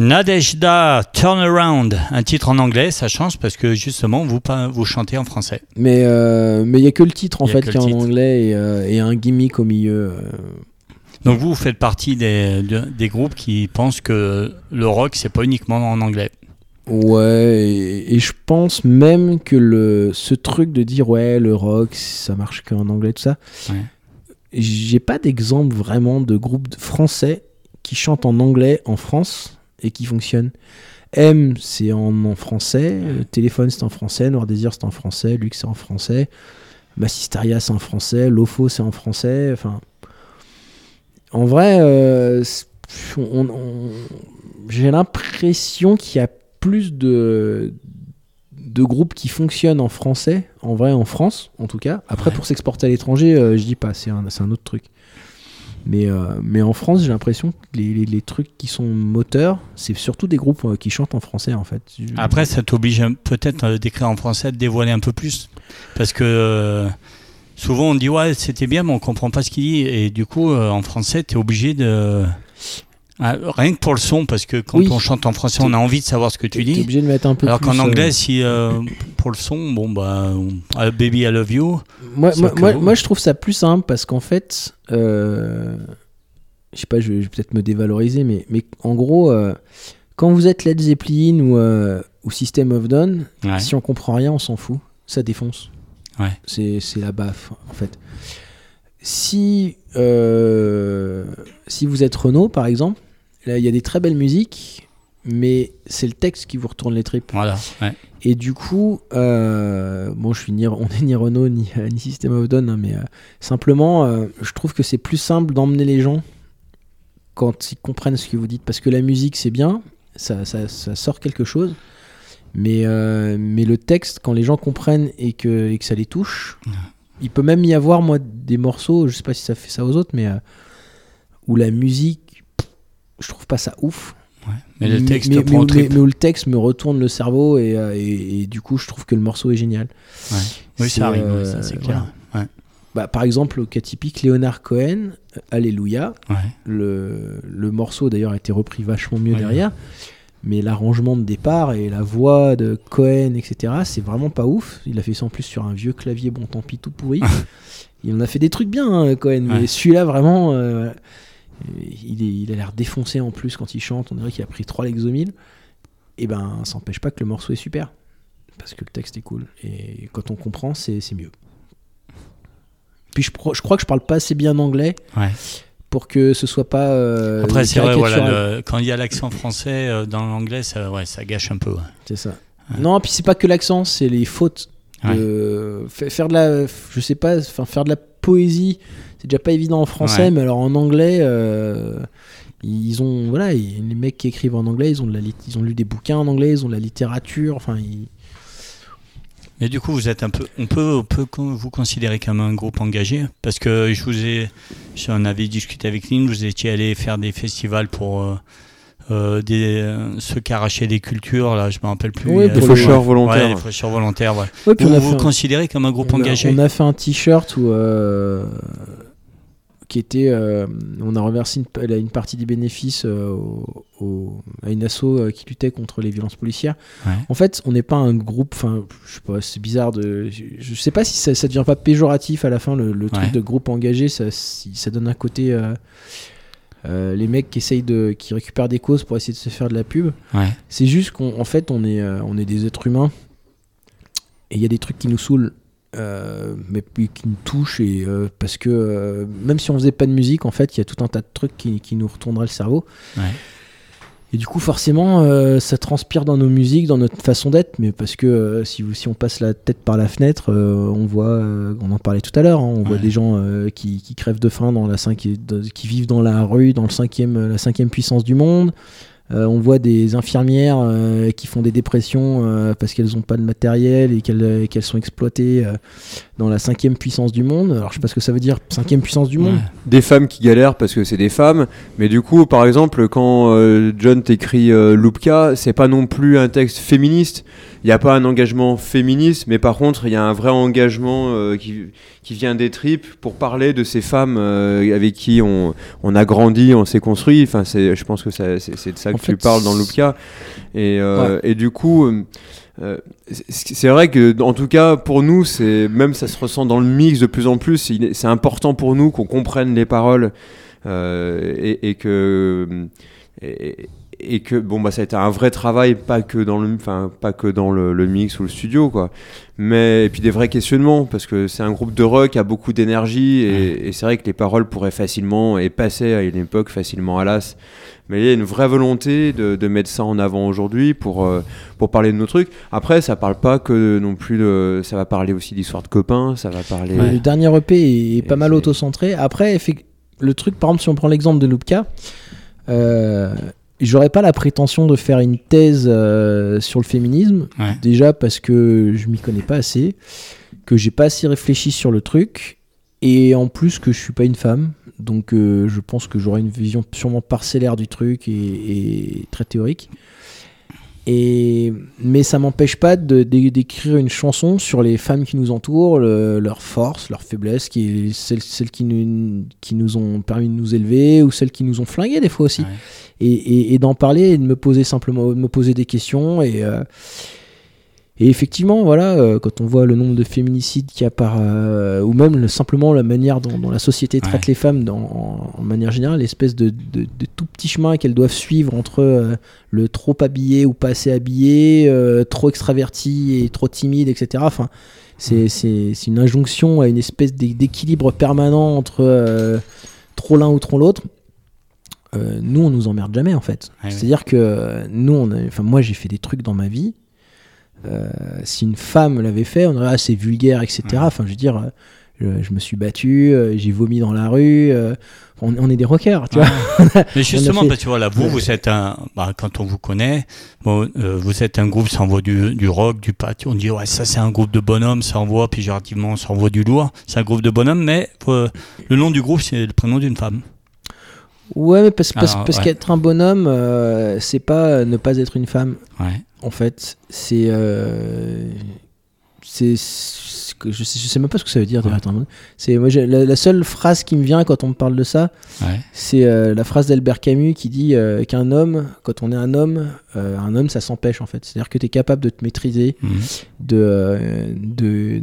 Nadejda Turnaround, un titre en anglais, ça change parce que justement vous, vous chantez en français. Mais euh, mais il y a que le titre en fait qui est en anglais et, euh, et un gimmick au milieu. euh. Donc vous, vous faites partie des, de- des groupes qui pensent que le rock, c'est pas uniquement en anglais. Ouais, et, et je pense même que le, ce truc de dire ouais, le rock, ça marche qu'en anglais, tout ça, Ouais. j'ai pas d'exemple vraiment de groupe français qui chantent en anglais en France et qui fonctionnent. M, c'est en, en français, euh, Téléphone, c'est en français, Noir Désir, c'est en français, Lux, c'est en français, Massisteria, c'est en français, Lofo, c'est en français, enfin. En vrai, euh, c'est- on- on- j'ai l'impression qu'il y a plus de, de groupes qui fonctionnent en français, en vrai en France en tout cas. Après Ouais. pour s'exporter à l'étranger, euh, je dis pas, c'est un, c'est un autre truc. Mais, euh, mais en France, j'ai l'impression que les, trucs qui sont moteurs, c'est surtout des groupes euh, qui chantent en français en fait. Après, ça t'oblige peut-être euh, d'écrire en français, de dévoiler un peu plus. Parce que euh, souvent on dit ouais, c'était bien, mais on comprend pas ce qu'il dit. Et du coup, en français, tu es obligé de. Ah, rien que pour le son, parce que quand Oui. on chante en français, on a envie de savoir ce que tu dis. obligé de mettre un peu Alors qu'en euh, anglais, si euh, pour le son, bon bah, on- ah, Baby I Love You, Moi, moi, moi, je trouve ça plus simple parce qu'en fait, euh, je sais pas, je vais, peut-être me dévaloriser, mais, mais en gros, euh, quand vous êtes Led Zeppelin ou, ou System of Down, ouais. si on comprend rien, on s'en fout. Ça défonce. Ouais. C'est, c'est la baffe, en fait. Si, euh, si vous êtes Renault, par exemple, là, il y a des très belles musiques, mais c'est le texte qui vous retourne les tripes. voilà. ouais. Et du coup, euh, bon, je suis ni, on est ni Renault ni, ni System of Down, hein, mais euh, simplement, euh, je trouve que c'est plus simple d'emmener les gens quand ils comprennent ce que vous dites, parce que la musique c'est bien, ça, ça, ça sort quelque chose, mais, euh, mais le texte, quand les gens comprennent et que, et que ça les touche, il peut même y avoir moi des morceaux, je sais pas si ça fait ça aux autres, mais euh, où la musique, je trouve pas ça ouf. Mais le texte mais, te prend mais- au trip. mais- mais où le texte me retourne le cerveau et, euh, et- et du coup je trouve que le morceau est génial. Ouais. Oui, C'est, ça arrive, euh, ça c'est clair. Ouais. Bah, par exemple, au cas typique, Leonard Cohen, euh, Alléluia. Le, le morceau d'ailleurs a été repris vachement mieux derrière. Mais l'arrangement de départ et la voix de Cohen, etc., c'est vraiment pas ouf. Il a fait ça en plus sur un vieux clavier, bon tant pis, tout pourri. il en a fait des trucs bien, hein, Cohen. Mais celui-là, vraiment, euh, il, est- il a l'air défoncé en plus quand il chante. On dirait qu'il a pris trois Lexomil. Et ben, ça n'empêche pas que le morceau est super. Parce que le texte est cool. Et quand on comprend, c'est mieux. Puis je, crois que je parle pas assez bien anglais Ouais. pour que ce soit pas. euh, Après, c'est vrai, voilà, le- quand il y a l'accent français euh, dans l'anglais, ça, ouais, ça gâche un peu. ouais. C'est ça. Ouais. Non, puis c'est pas que l'accent, c'est les fautes. De- fa- Faire de la, je sais pas, enfin faire de la poésie, c'est déjà pas évident en français, Ouais. mais alors en anglais, euh, ils ont, voilà, ils- les mecs qui écrivent en anglais, ils ont de la, lit- ils ont lu des bouquins en anglais, ils ont de la littérature, enfin, ils- Mais du coup, vous êtes un peu, on peut, on peut vous considérer comme un groupe engagé? Parce que je vous ai, j'en avais discuté avec Lynn, vous étiez allé faire des festivals pour euh, euh, des, euh, ceux qui arrachaient des cultures, là, je me rappelle plus. Oui, a- Les le- faucheurs Ouais, volontaires. les faucheurs volontaires. Ouais. Ouais, Vous on a vous un- considérez comme un groupe on a- engagé? On a fait un t-shirt où, euh, qui était, euh, on a reversé une, pa- une partie des bénéfices au- au- à une asso qui luttait contre les violences policières. Ouais. En fait, on n'est pas un groupe. Enfin, je sais pas, c'est bizarre de. Je, je sais pas si ça, ça devient pas péjoratif à la fin le, le truc Ouais. de groupe engagé. Ça, si- ça donne un côté. Euh, les mecs qui essayent de, qui récupèrent des causes pour essayer de se faire de la pub. Ouais. C'est juste qu'en en fait, on est, euh, on est des êtres humains et il y a des trucs qui nous saoulent, euh, mais puis qui nous touchent et parce que même si on faisait pas de musique, en fait, il y a tout un tas de trucs qui, qui nous retourneraient le cerveau. Ouais. Et du coup, forcément, euh, ça transpire dans nos musiques, dans notre façon d'être, mais parce que euh, si, vous- si on passe la tête par la fenêtre, euh, on voit, euh, on en parlait tout à l'heure, hein, on voit des gens euh, qui, qui crèvent de faim dans la cinqui- qui vivent dans la rue, dans le cinquième, la cinquième puissance du monde. Euh, on voit des infirmières euh, qui font des dépressions euh, parce qu'elles n'ont pas de matériel et qu'elles euh, sont exploitées euh, dans la cinquième puissance du monde. Alors je sais pas ce que ça veut dire, cinquième puissance du monde. Ouais. Des femmes qui galèrent parce que c'est des femmes. Mais du coup, par exemple, quand euh, John t'écrit euh, Lupka, c'est pas non plus un texte féministe. il n'y a pas un engagement féministe, mais par contre, il y a un vrai engagement euh, qui, qui vient des tripes pour parler de ces femmes euh, avec qui on, on a grandi, on s'est construit. Enfin, c'est, je pense que c'est, c'est de ça En que tu parles dans Loupka. Et, euh, et du coup, c'est vrai que, en tout cas, pour nous, c'est même ça se ressent dans le mix de plus en plus. C'est important pour nous qu'on comprenne les paroles euh, et, et que et, et que bon bah ça a été un vrai travail, pas que dans le, enfin pas que dans le, le mix ou le studio quoi, mais et puis des vrais questionnements parce que c'est un groupe de rock qui a beaucoup d'énergie et, et c'est vrai que les paroles pourraient facilement et passer à une époque facilement à l'as. Mais il y a une vraie volonté de, de mettre ça en avant aujourd'hui pour, euh, pour parler de nos trucs. Après, ça parle pas que non plus de. Ça va parler aussi d'histoire de copains, ça va parler. Le- Le dernier EP est, est pas mal auto-centré. Après, le truc, par exemple, si on prend l'exemple de Lupka, euh, j'aurais pas la prétention de faire une thèse euh, sur le féminisme. Ouais. Déjà parce que je m'y connais pas assez, que j'ai pas assez réfléchi sur le truc, et en plus que je suis pas une femme. Donc euh, je pense que j'aurai une vision sûrement parcellaire du truc et, et très théorique. Et, mais ça m'empêche pas d'écrire une chanson sur les femmes qui nous entourent, le- leurs forces, leurs faiblesses, qui, celles, celles qui, nous, qui nous ont permis de nous élever ou celles qui nous ont flingués des fois aussi. Ouais. Et, et- et d'en parler et de me poser simplement de me poser des questions. Et, euh, et effectivement, voilà, euh, quand on voit le nombre de féminicides qu'il y a par. euh, ou même le- simplement la manière dont, dont la société traite Ouais. les femmes dans, en, en manière générale, l'espèce de, de, de tout petit chemin qu'elles doivent suivre entre euh, le trop habillé ou pas assez habillé, trop extraverti et trop timide, etc. Enfin, c'est c'est- c'est une injonction à une espèce d'é- d'équilibre permanent entre trop l'un ou trop l'autre. Nous, on nous emmerde jamais en fait. Ouais, ouais. C'est-à-dire que nous, on enfin moi, j'ai fait des trucs dans ma vie. Euh, si une femme l'avait fait, on aurait ah, c'est vulgaire, etc. Ouais. Enfin, je veux dire, euh, je, je me suis battu, euh, j'ai vomi dans la rue. on, on est des rockers, tu vois. Mais justement, fait- parce que voilà, vous, vous êtes un, bah, quand on vous connaît, bon, euh, vous êtes un groupe, ça envoie du, du rock, du pat. On dit, ouais, ça c'est un groupe de bonhommes, ça envoie, péjorativement, ça envoie du lourd. C'est un groupe de bonhommes, mais euh, le nom du groupe, c'est le prénom d'une femme. Ouais, mais parce, parce, Alors, parce ouais. qu'être un bonhomme, euh, c'est pas euh, ne pas être une femme. Ouais. En fait, c'est. euh, c'est. Je sais, je sais même pas ce que ça veut dire. bonhomme. C'est moi la, la seule phrase qui me vient quand on me parle de ça, Ouais. c'est euh, la phrase d'Albert Camus qui dit qu'un homme, quand on est un homme, un homme ça s'empêche en fait. C'est-à-dire que tu es capable de te maîtriser, Mhm. de de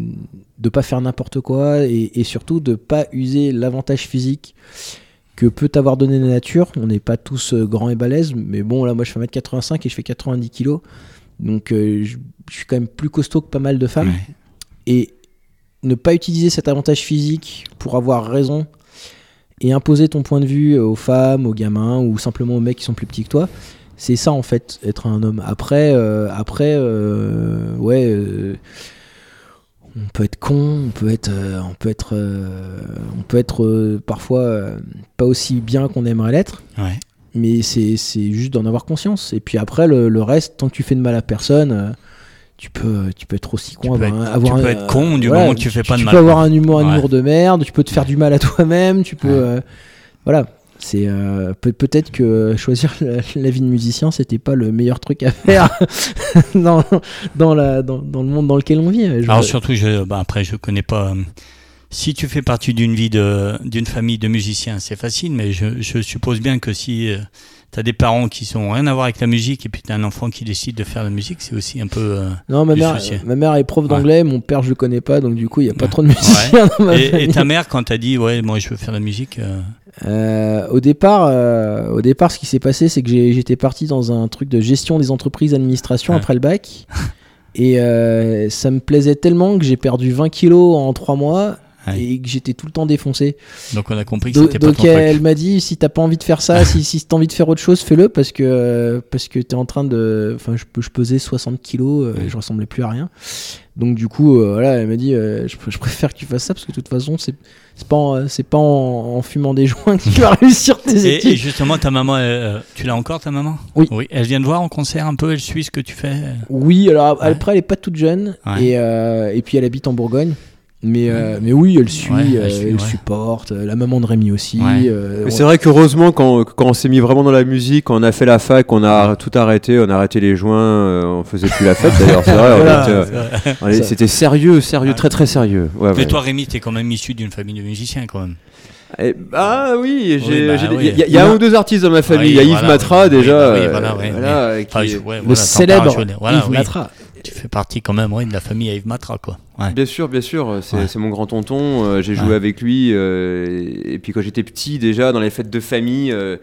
de pas faire n'importe quoi et, et surtout de pas user l'avantage physique que peut t'avoir donné la nature. On n'est pas tous euh, grands et balèzes, mais bon là moi je fais 1m85 et je fais 90 kg. Donc euh, je, je suis quand même plus costaud que pas mal de femmes Ouais. et ne pas utiliser cet avantage physique pour avoir raison et imposer ton point de vue aux femmes, aux gamins ou simplement aux mecs qui sont plus petits que toi. C'est ça en fait, être un homme. Après, euh, après, euh, ouais, euh, on peut être con, on peut être, euh, on peut être, euh, on peut être euh, parfois pas aussi bien qu'on aimerait l'être. Ouais. Mais c'est juste d'en avoir conscience. Et puis après, le, le reste, tant que tu fais de mal à personne, tu peux, tu peux être aussi con. Tu peux avoir être- avoir tu peux être con du voilà, moment que tu fais pas de Tu mal, peux avoir un humour, un Ouais. humour de merde, tu peux te faire du mal à toi-même, tu peux. Ouais. voilà. C'est euh, peut- peut-être que choisir la, la vie de musicien, c'était pas le meilleur truc à faire dans, dans, la, dans, dans le monde dans lequel on vit. Je- Alors surtout, je, bah, après, je connais pas. euh, si tu fais partie d'une vie d'une famille de musiciens, c'est facile, mais je, je suppose bien que si tu as des parents qui sont rien à voir avec la musique et puis tu as un enfant qui décide de faire de la musique, c'est aussi un peu. euh, non, ma mère, ma mère est prof d'anglais, mon père je le connais pas, donc du coup il y a pas Ouais. trop de musiciens dans ma Et, et ta mère, quand t'as dit, ouais, moi je veux faire de la musique, euh, Euh, au départ, euh, au départ, ce qui s'est passé, c'est que j'étais parti dans un truc de gestion des entreprises, administration après le bac, et euh, ça me plaisait tellement que j'ai perdu 20 kilos en 3 mois Ouais. et que j'étais tout le temps défoncé. donc on a compris que c'était pas donc ton elle m'a dit si t'as pas envie de faire ça, si, si t'as envie de faire autre chose, fais-le parce que euh, parce que t'es en train de, enfin je, je pesais 60 kilos, euh, Ouais. je ressemblais plus à rien. Donc du coup euh, voilà, elle m'a dit euh, je, pr- je préfère que tu fasses ça parce que de toute façon c'est pas en, c'est pas en, en fumant des joints que tu vas réussir tes Et, études. et justement, ta maman, euh, tu l'as encore ta maman? Oui. Oui. Elle vient te voir en concert un peu, elle suit ce que tu fais? Oui, alors Ouais. après elle est pas toute jeune Ouais. et, euh, et puis elle habite en Bourgogne. Mais, euh, mais oui, elle suit, Ouais, elle euh, suit, elle ouais. supporte. euh, La maman de Rémi aussi. Ouais. euh, on- c'est vrai qu'heureusement, quand, quand on s'est mis vraiment dans la musique, quand on a fait la fac, on a tout arrêté, on a arrêté les joints, euh, on faisait plus la fête d'ailleurs, c'est vrai. Voilà. euh, C'était sérieux, sérieux, Ouais. très très sérieux. Ouais, Mais ouais. toi, Rémi, t'es quand même issu d'une famille de musiciens, quand même. Eh, ah oui, bah il oui. y a- il y, a- il y a un ou deux artistes dans ma famille. Oui, il y a Yves voilà, Matra déjà. ouais, le célèbre Yves. Matra. Tu fais partie quand même ouais, de la famille à Yves Matra, quoi. Ouais. Bien sûr, bien sûr, c'est Ouais. c'est mon grand tonton, euh, j'ai joué avec lui, euh, et puis quand j'étais petit déjà, dans les fêtes de famille, euh,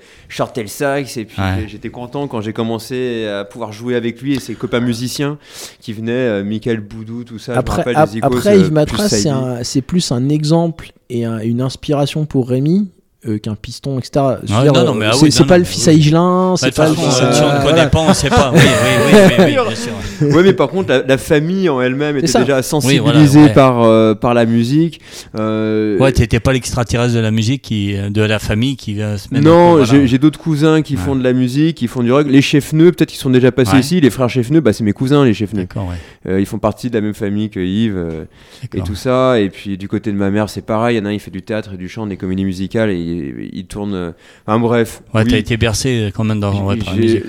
le sax, et puis j'étais content quand j'ai commencé à pouvoir jouer avec lui et ses copains musiciens qui venaient, euh, Michael Boudou, tout ça, Après, rappelle ap- les Icos, après euh, Yves Matra, c'est plus un exemple et un- une inspiration pour Rémi euh, qu'un piston, etc. Ah, dire, non, non, euh, mais ah c'est oui, c'est non, pas non, le fils oui. à Higelin, Bah, c'est pas le fils si on à- ne connaît pas, on ne sait pas. Oui, oui, oui, oui, oui, bien sûr. Ouais, mais par contre, la, la famille en elle-même était ça. déjà Oui, sensibilisée voilà, ouais. par, euh, par la musique. euh, Ouais, t'étais pas l'extraterrestre de la musique, qui, de la famille qui vient se mettre. Non, voilà. j'ai j'ai d'autres cousins qui font de la musique, qui font du rock. Les chefs-neux, peut-être qu'ils sont déjà passés Ouais. ici. Les frères chefs-neux, bah, c'est mes cousins, les. Euh, ils font partie de la même famille que Yves euh, et tout ça. Et puis du côté de ma mère, c'est pareil. Il y en a un, il fait du théâtre et du chant, des comédies musicales et il, il tourne. euh, Enfin bref. Ouais, oui. t'as été bercé quand même dans ouais,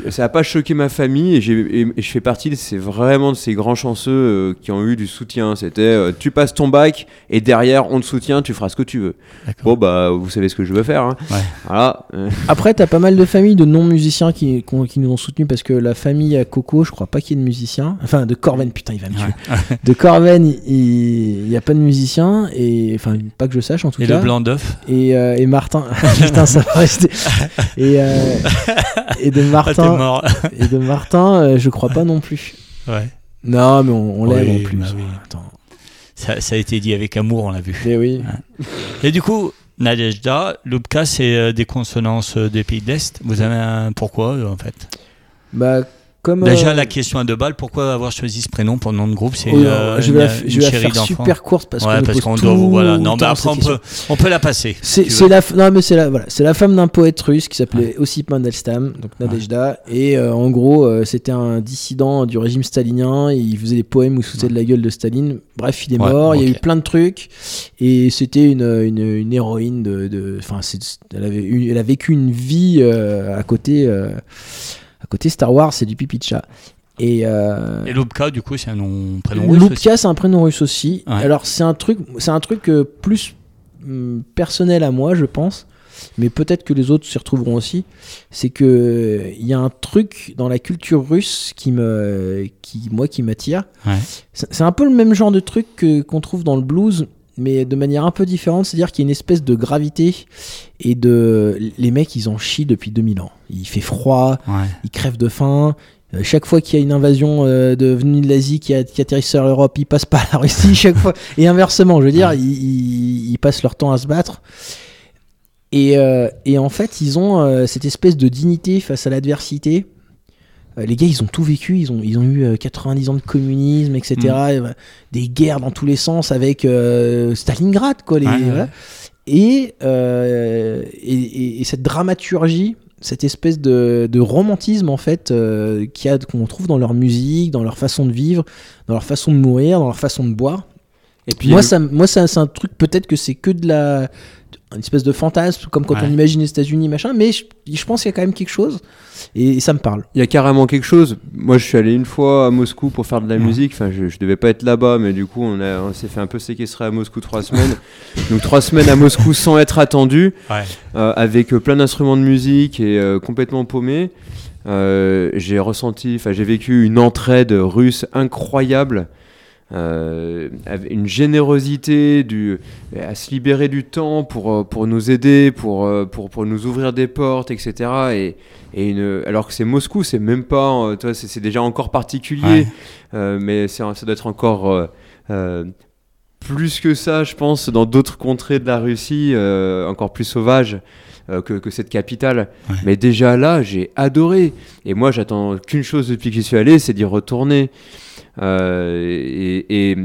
ça n'a pas choqué ma famille et, j'ai- et- et je fais partie de ces vraiment de ces grands chanceux euh, qui ont eu du soutien. C'était euh, tu passes ton bac et derrière on te soutient, tu feras ce que tu veux. Bon bah vous savez ce que je veux faire. hein. Ouais. Voilà. euh, Après, t'as pas mal de familles de non-musiciens qui, qui ont- qui nous ont soutenus parce que la famille à Coco, je crois pas qu'il y ait de musiciens. Enfin, de Corven, putain, il va me tuer. Ouais. De Corven, il n'y a pas de musiciens, et enfin, pas que je sache en tout Et cas. le blanc d'œuf Et, euh, et Martin, putain, ça va rester. Et, euh, et de Ah, Martin, mort. et de Martin, euh, je crois pas non plus. Ouais. Non, mais on, on l'aime Oui, en plus. bah oui. Attends. Ça, ça a été dit avec amour, on l'a vu. Mais oui. Et du coup, Nadejda, Lubka, c'est euh, des consonances euh, des pays de l'Est. Vous avez un pourquoi, en fait? Bah, comme. Déjà, euh, la question à deux balles, pourquoi avoir choisi ce prénom pour le nom de groupe? C'est oh, euh, je vais la, une- je vais la faire super courte parce ouais, qu'on parce doit. Voilà. Non, mais après, on peut, on peut la passer. C'est la, f- non, mais c'est la, voilà, c'est la femme d'un poète russe qui s'appelait Ossip Mandelstam, donc Nadejda. Et euh, en gros, euh, c'était un dissident du régime stalinien. Et il faisait des poèmes où il se foutait de la gueule de Staline. Bref, il est Ouais, mort. Il y a eu plein de trucs. Et c'était une, une, une héroïne de. Enfin, elle, avait eu- elle a vécu une vie euh, à côté. À côté Star Wars, c'est du pipi de chat. Et, euh, Et Lubka, du coup, c'est un nom, prénom russe. Lupka, c'est un prénom russe aussi. Ouais. Alors c'est un truc, c'est un truc euh, plus hum, personnel à moi, je pense. Mais peut-être que les autres s'y retrouveront aussi. C'est que il y a un truc dans la culture russe qui me, qui moi, qui m'attire. Ouais. C'est un peu le même genre de truc que- qu'on trouve dans le blues, mais de manière un peu différente. C'est-à-dire qu'il y a une espèce de gravité et de les mecs, ils en chient depuis 2000 ans. Il fait froid, Ouais. ils crèvent de faim. Euh, Chaque fois qu'il y a une invasion euh, de venue de l'Asie qui, a- qui atterrit sur l'Europe, ils passent par la Russie chaque fois. Et inversement, je veux dire, Ouais. ils, passent leur temps à se battre. Et, euh, et en fait, ils ont euh, cette espèce de dignité face à l'adversité. Euh, les gars, ils ont tout vécu. Ils ont, ils ont eu euh, 90 ans de communisme, etc. Mm. Et, euh, des guerres dans tous les sens avec euh, Stalingrad, quoi. Les, Ouais, ouais. voilà. Et, euh, et, et- et cette dramaturgie, cette espèce de, de romantisme en fait euh, qu'on trouve dans leur musique, dans leur façon de vivre, dans leur façon de mourir, dans leur façon de boire. Et puis moi, ça, moi, ça- c'est un truc peut-être que c'est que de la une espèce de fantasme, comme quand Ouais. on imagine les États-Unis, machin. Mais je, je pense qu'il y a quand même quelque chose et ça me parle. Il y a carrément quelque chose. Moi, je suis allé une fois à Moscou pour faire de la Ouais. musique. Enfin, je, je devais pas être là-bas, mais du coup, on, a- on s'est fait un peu séquestrer à Moscou trois semaines. Donc, trois semaines à Moscou sans être attendu, Ouais. euh, avec euh, plein d'instruments de musique et euh, complètement paumé. Euh, j'ai ressenti, enfin, j'ai vécu une entraide russe incroyable. Euh, une générosité du, à se libérer du temps pour, euh, pour nous aider, pour, euh, pour, pour nous ouvrir des portes, etc. Et, et une, alors que c'est Moscou, c'est même pas, c'est déjà encore particulier, Ouais. euh, mais ça doit être encore euh, plus que ça, je pense, dans d'autres contrées de la Russie, encore plus sauvages. que, que cette capitale. Ouais. Mais déjà là, j'ai adoré. Et moi, j'attends qu'une chose depuis que j'y suis allé, c'est d'y retourner. Euh, et, et,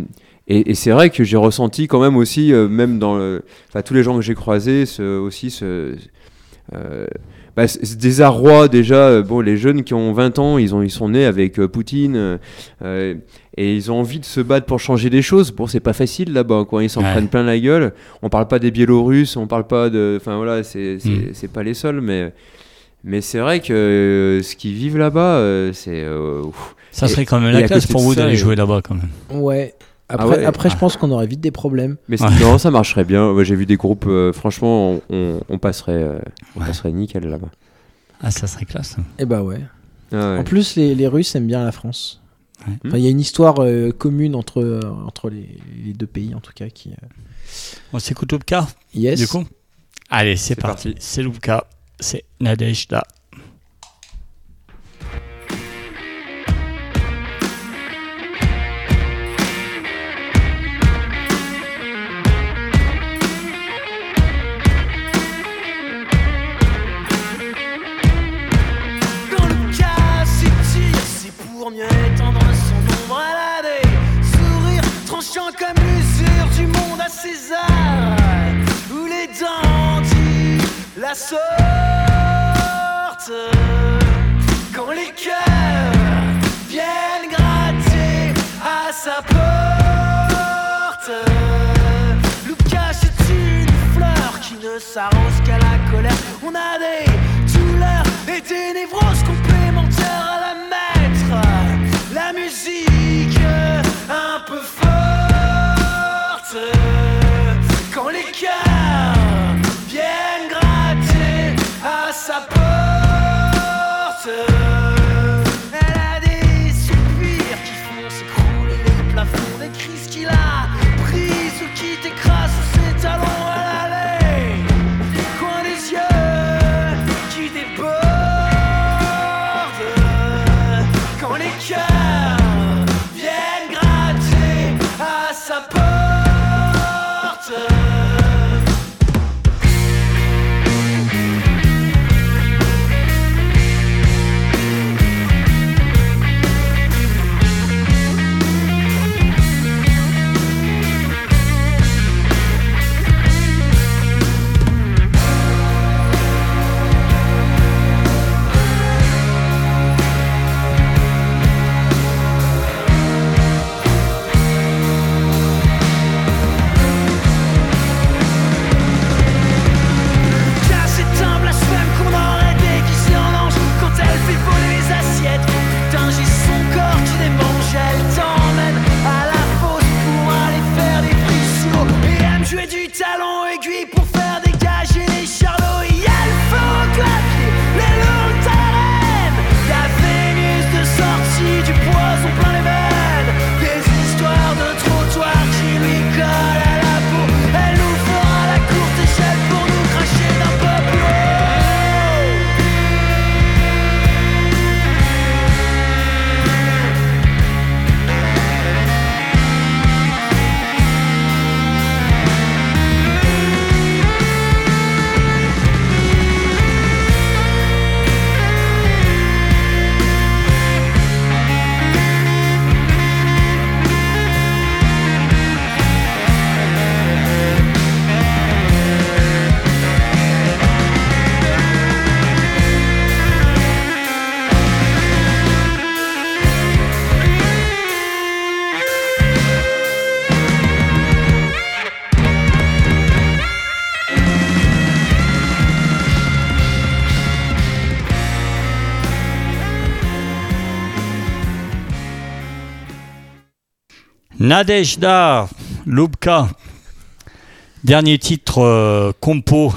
et- et c'est vrai que j'ai ressenti quand même aussi, euh, même dans le, tous les gens que j'ai croisés, ce, aussi ce, euh, bah, désarroi déjà. euh, Bon, les jeunes qui ont 20 ans, ils, ont, ils sont nés avec Poutine et ils ont envie de se battre pour changer des choses. Bon, c'est pas facile là-bas, quoi. Ils s'en Ouais. prennent plein la gueule. On parle pas des Biélorusses, on parle pas de. Enfin voilà, c'est Mm. pas les seuls, mais. Mais c'est vrai que ce qu'ils vivent là-bas, c'est. Ça serait quand même la classe pour vous d'aller jouer là-bas quand même. Ouais. Après, ouais. après Ah. je pense qu'on aurait vite des problèmes. Mais non, ça marcherait bien. J'ai vu des groupes, euh, franchement, on, on- on passerait, euh, on Ouais. passerait nickel là-bas. Ah, ça serait classe. Et bah ouais. Ah ouais. En plus, les, les Russes aiment bien la France. Ouais. Enfin, Il y a une histoire euh, commune entre, euh, entre les, les deux pays, en tout cas. Qui, euh, On s'écoute Lubka, Yes. du coup? Allez, c'est parti. parti. C'est Lubka, c'est Nadejda. Tranchant comme l'usure du monde à César. Où les dandys la sortent. Quand les cœurs viennent gratter à sa porte. Lucas, c'est une fleur qui ne s'arrose qu'à la colère. On a des douleurs et des névroses complémentaires Nadejda, Lubka. Dernier titre euh, compo,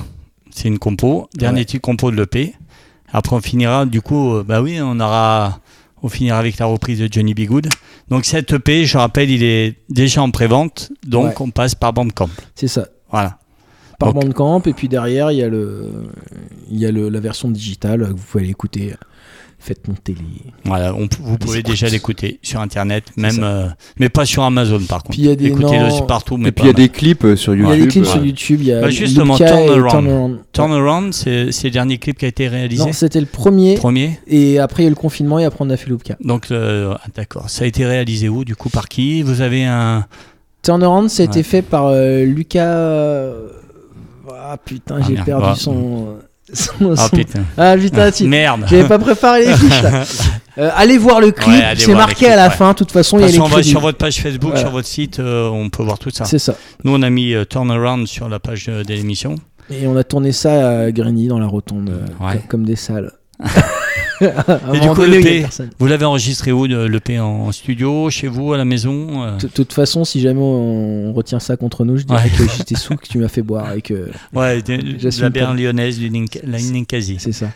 c'est une compo. Dernier Ouais. titre compo de l'EP. Après, on finira, du coup, euh, bah oui, on aura. On finira avec la reprise de Johnny B. Good. Donc, cet EP, je rappelle, il est déjà en pré-vente. Donc, Ouais. on passe par Bandcamp. C'est ça. Voilà. Par Donc- Bandcamp, et puis derrière, il y a, le, il y a le, la version digitale que vous pouvez aller écouter. Faites monter les. Voilà, on- vous pouvez déjà l'écouter sur Internet, même, euh, mais pas sur Amazon par contre. Puis il y a des Écoutez-le partout, mais Et puis il y a des clips euh, sur Il YouTube. y a des clips euh, sur YouTube. Il y a Bah, justement, Turnaround. Turnaround. Turnaround, c'est le dernier clip qui a été réalisé. Non, c'était le premier. Premier. Et après, il y a eu le confinement et après, on a fait Loopka. Donc, euh, ah, d'accord. Ça a été réalisé où, du coup, par qui? Vous avez un. Turnaround, ça a Ouais. été fait par euh, Lucas. euh, Ah putain, Ah, j'ai perdu Ouais. son. Son- Ah putain. Ah putain, tu- Merde. j'avais pas préparé les fiches là. Euh, allez voir le clip, Ouais, c'est marqué à la ouais. fin. De toute façon, il y a les on va sur votre page Facebook, Voilà. sur votre site, euh, on peut voir tout ça. C'est ça. Nous, on a mis euh, Turnaround sur la page de, de l'émission. Et on a tourné ça à Grigny dans la rotonde, euh, Ouais. comme, comme des salles. Et du coup, donné, le P, vous l'avez enregistré où, de- l'EP en studio, chez vous, à la maison euh De toute façon, si jamais on retient ça contre nous, je dirais Ouais. que j'étais sous, que tu m'as fait boire et que Ouais, de, la bière lyonnaise, du Nink- la Ninkasi. c'est ça.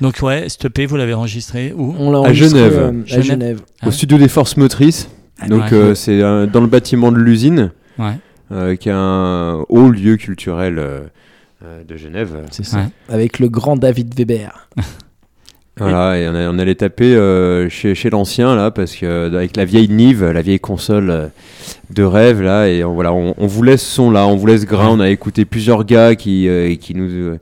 Donc, ouais, cette EP, vous l'avez enregistré où? On l'a À enregistré, Genève. euh, à Genève. Genève. Ah. Au studio des forces motrices. Donc Ouais. euh, c'est euh, dans le bâtiment de l'usine, Ouais. euh, qui est un haut lieu culturel de Genève. C'est ça. Ouais. Avec le grand David Weber. Voilà, et on, a- on allait taper euh, chez, chez l'ancien là, parce que euh, avec la vieille Nive, la vieille console euh, de rêve là, et on, voilà, on, on voulait ce son là, on voulait ce grain. On a écouté plusieurs gars qui qui nous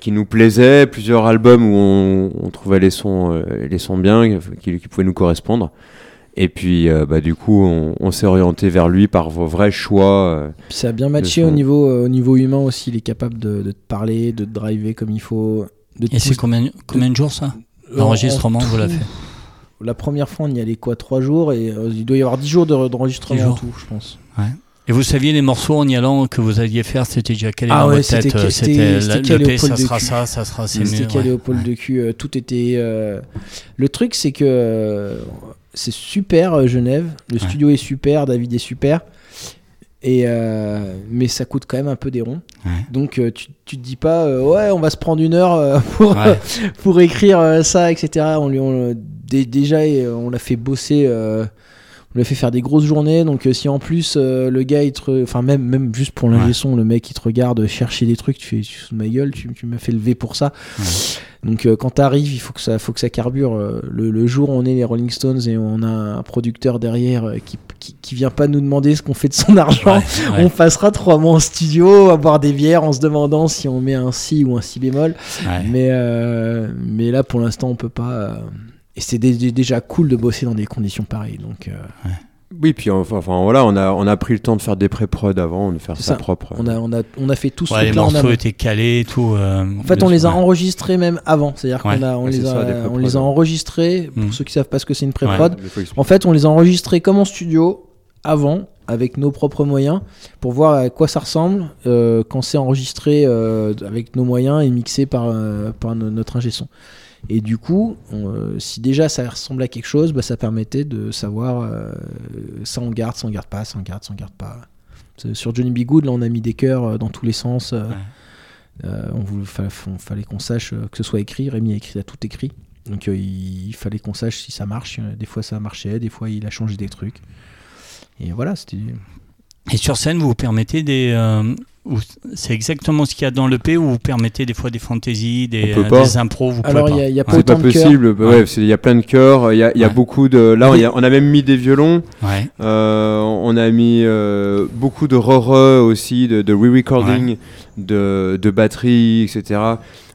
qui nous plaisaient, plusieurs albums où on, on trouvait les sons les sons bien, qui, qui pouvaient nous correspondre. Et puis bah du coup, on, s'est orienté vers lui par vos vrais choix. Puis ça a bien matché au niveau, au niveau humain aussi. Il est capable de, de te parler, de te driver comme il faut. De Et c'est combien, combien de jours, ça Euh, L'enregistrement, en vous l'avez fait La première fois, on y allait quoi Trois jours et euh, il doit y avoir dix jours de- d'enregistrement en jours. tout, je pense. Et vous saviez les morceaux en y allant que vous alliez faire, c'était déjà calé Ah dans ouais, votre tête c'était euh, poil ça de sera cul. ça, ça sera c'est C'était calé ouais. au pôle de cul. euh, tout était. euh, Le truc, c'est que c'est super Genève. Le studio est super, David est super. Et euh, mais ça coûte quand même un peu des ronds. Ouais. Donc euh, tu, tu te dis pas euh, ouais on va se prendre une heure euh, pour Ouais. pour écrire euh, ça etc. On lui on, dé- déjà on l'a fait bosser. On l'a fait faire des grosses journées, donc euh, si en plus euh, le gars, il te enfin même même juste pour l'ingé son, le mec il te regarde chercher des trucs, tu fais de ma gueule, tu, tu m'as fait lever pour ça. Donc euh, quand t'arrives, il faut que ça faut que ça carbure. Le, le jour où on est les Rolling Stones et on a un producteur derrière qui, qui qui vient pas nous demander ce qu'on fait de son argent, Ouais, ouais, on passera trois mois en studio à boire des bières en se demandant si on met un si ou un si bémol. ouais. Mais euh, mais là pour l'instant on peut pas. euh, et c'est dé- dé- déjà cool de bosser dans des conditions pareilles. Donc euh, Oui, puis enfin, enfin, voilà, on a on a pris le temps de faire des pré-prod avant, de faire ça, propre. on a on a on a fait tout ce Ouais, les morceaux étaient calés et tout. euh, En fait, on les a enregistrés même avant. C'est-à-dire Ouais. qu'on a, on Ouais, les a, ça, on les a enregistrés. Pour Mm. ceux qui savent pas ce que c'est une pré-prod, en fait, on les a enregistrés comme en studio avant, avec nos propres moyens, pour voir à quoi ça ressemble euh, quand c'est enregistré euh, avec nos moyens et mixé par, euh, par no- notre ingé son. Et du coup, on, euh, si déjà ça ressemble à quelque chose, bah, ça permettait de savoir euh, ça on garde, ça on garde pas, ça on garde, ça on garde pas. Sur Johnny B. Good, là, on a mis des cœurs euh, dans tous les sens. Ouais. euh, on voulait, fa- fa- fallait qu'on sache que ce soit écrit. Rémi a écrit a tout écrit. Donc euh, il, il fallait qu'on sache si ça marche. Des fois ça marchait, des fois il a changé des trucs. Et voilà, c'était. Et sur scène, vous vous permettez des. euh, c'est exactement ce qu'il y a dans l'EP où vous permettez des fois des fantaisies, des, On peut pas. des impros, vous Alors pouvez il y pas. a, il y a pas C'est pas autant de cœurs. possible. bah Ouais. ouais, c'est- il y a plein de chœurs. Il y a, il y a Ouais. beaucoup de. Là, on, a, on a même mis des violons. Ouais. euh, on a mis euh, beaucoup de re aussi, de, de re-recording, de, de batterie, etc.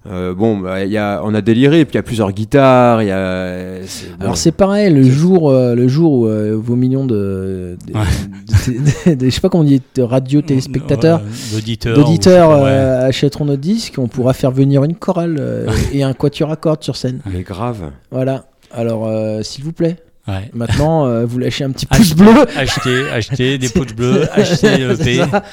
Euh, bon, bah, il y a, on a déliré. Puis il y a plusieurs guitares. Il y a. c'est- bon. Alors c'est pareil, le jour, euh, le jour où euh, vos millions de, de, de- de- de- je sais pas comment on dit, de radio téléspectateurs, Ouais, d'auditeurs. ouais. achèteront notre disque, on pourra faire venir une chorale euh, et un quatuor à cordes sur scène. Mais grave. Voilà. Alors euh, s'il vous plaît, Ouais. maintenant euh, vous lâchez un petit pouce Acheter, bleu. acheter, acheter des pouces bleus. C'est ça.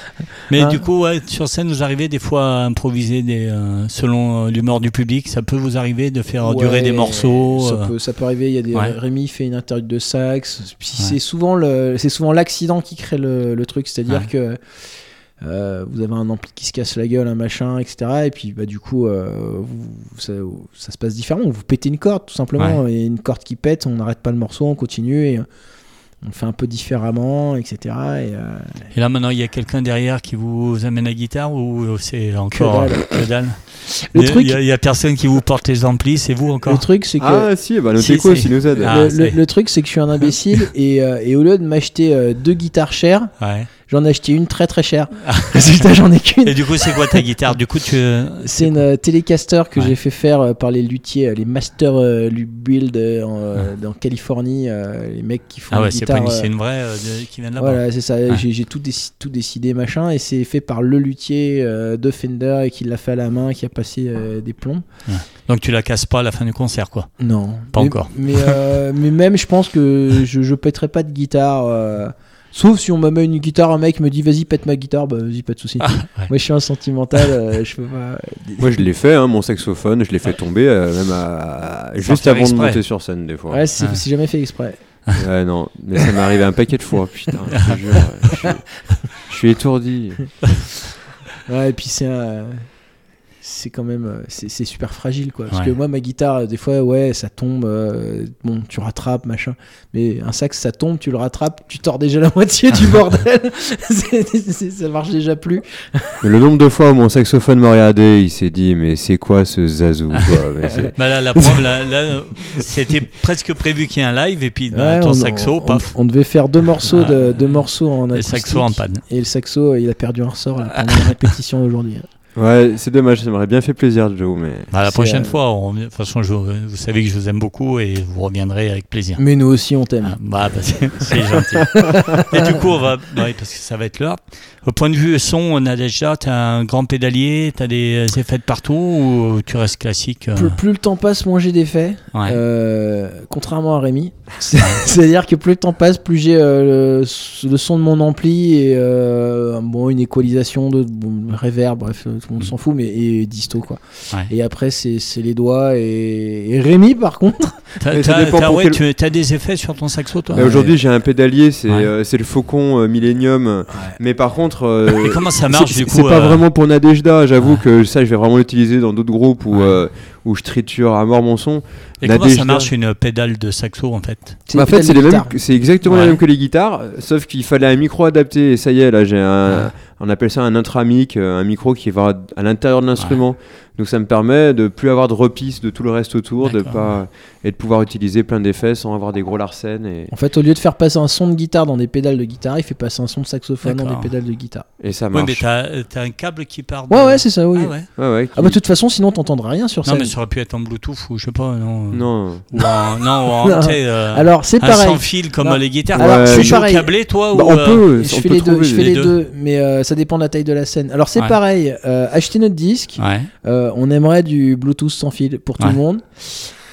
Mais Hein. du coup, ouais, sur scène, vous arrivez des fois à improviser des, euh, selon euh, l'humeur du public. Ça peut vous arriver de faire durer des morceaux. Ça, euh, peut, ça peut arriver. Il y a des. Rémi fait une interlude de sax. C'est souvent le, c'est souvent l'accident qui crée le, le truc. C'est-à-dire que euh, vous avez un ampli qui se casse la gueule, un machin, etc. Et puis bah du coup, euh, vous- ça, ça se passe différemment. Vous pétez une corde tout simplement. Et une corde qui pète, on n'arrête pas le morceau, on continue et on le fait un peu différemment, etc. Et, euh, Et là, maintenant, il y a quelqu'un derrière qui vous amène la guitare ou c'est encore dalle. que dalle? Le Il y a- truc- il y, a- il y a personne qui vous porte les amplis, c'est vous encore? Le truc, c'est que Ah si, bah notre Si, écho si. s'il nous aide. Ah, le, le- le truc, c'est que je suis un imbécile et, euh, et au lieu de m'acheter euh, deux guitares chères, Ouais. J'en ai acheté une très très chère. Résultat, j'en ai qu'une. Et du coup, c'est quoi ta guitare? Du coup, tu. C'est une euh, Telecaster que Ouais. j'ai fait faire euh, par les luthiers, euh, les Master euh, Build euh, en, en Californie, euh, les mecs qui font Ah ouais, c'est pas une, c'est une vraie qui vient de là-bas. voilà, c'est ça. Ouais. J'ai tout, tout décidé, machin, et c'est fait par le luthier de Fender et qui l'a fait à la main, qui a passé des plombs. Donc tu la casses pas à la fin du concert, quoi? Non, Pas Mais- encore. Mais, mais même, je pense que je, je pèterai pas de guitare. Euh, Sauf si on me met une guitare, un mec me dit vas-y pète ma guitare, bah vas-y pas de soucis. Ah, ouais. Moi je suis un sentimental, euh, je peux pas. Moi, je l'ai fait, hein, mon saxophone, je l'ai fait tomber, euh, même à- juste avant de monter sur scène, des fois. Ouais, c'est c'est jamais fait exprès. Ouais, non, mais ça m'est arrivé un paquet de fois, putain, je te jure, je suis- je suis étourdi. Ouais, et puis c'est un- c'est quand même euh, c'est super fragile quoi. Parce Ouais. que moi ma guitare euh, des fois ouais ça tombe euh, bon tu rattrapes machin. Mais un sax ça tombe tu le rattrapes tu tords déjà la moitié du bordel. C'est- c'est- ça marche déjà plus. Mais le nombre de fois où mon saxophone m'a regardé, il s'est dit, mais c'est quoi ce zazou quoi Bah là, la preuve, là, là, c'était presque prévu qu'il y ait un live et puis bah, Ouais, ton on, saxo, on- paf, on devait faire deux morceaux de, Ah. deux morceaux en le acoustique saxo en panne. et le saxo il a perdu un ressort là, pendant la répétition aujourd'hui Ouais, c'est dommage, ça m'aurait bien fait plaisir, Joe, mais. Bah, la prochaine euh, fois, on- de toute façon, je- vous savez que je vous aime beaucoup et vous reviendrez avec plaisir. mais nous aussi on t'aime Ah, bah, bah, c'est c'est gentil. Et du coup, on va, ouais, parce que ça va être l'heure. Au point de vue son, Nadejda, t'as un grand pédalier, t'as des effets de partout ou tu restes classique euh, plus, plus le temps passe moins j'ai d'effets ouais. Euh, contrairement à Rémi. C'est- C'est-à-dire que plus le temps passe, plus j'ai euh, le, le son de mon ampli et euh, bon, une équalisation de bon, reverb, bref, tout le monde s'en fout, mais et disto quoi. Ouais. Et après, c'est c'est les doigts et, et Rémi par contre. T'as ouais, quel- tu as des effets sur ton saxo, toi? Aujourd'hui, j'ai un pédalier, c'est Ouais. euh, c'est le Faucon euh, Millennium. Mais par contre. euh, Et comment ça marche c'est- du coup C'est pas vraiment pour Nadejda, j'avoue Ouais. que ça, je vais vraiment l'utiliser dans d'autres groupes où, Ouais. euh, où je triture à mort mon son. Et comment ça marche une pédale de saxo en fait? C'est Bah, en fait, c'est de les mêmes, guitare. c'est exactement Ouais. les mêmes que les guitares, sauf qu'il fallait un micro adapté. Et ça y est, là, j'ai un, Ouais. On appelle ça un intramic, euh, un micro qui va à l'intérieur de l'instrument. Donc ça me permet de plus avoir de repisse de tout le reste autour, de pas et de pouvoir utiliser plein d'effets sans avoir des gros larcènes. Et, En fait, au lieu de faire passer un son de guitare dans des pédales de guitare, il fait passer un son de saxophone dans des pédales de guitare. et ça Oui, marche. mais t'as as un câble qui part. de- Ouais, ouais, c'est ça, oui. Ah ouais. Ouais, ouais, qui- Ah bah de toute façon, sinon t'entendras rien sur Non, scène. mais ça aurait pu être en Bluetooth ou je sais pas, non. Non. Ou en, non, ou en, Non. tu sais, euh, Alors c'est pareil. sans fil comme Non. les guitares. Alors, tu joues câblé, toi Bah, ou, on euh, peut, Je on fais peut les deux, je fais les deux. deux, mais euh, ça dépend de la taille de la scène. Alors c'est Ouais. pareil, euh, acheter notre disque, Ouais. Euh, on aimerait du Bluetooth sans fil pour tout Ouais. le monde.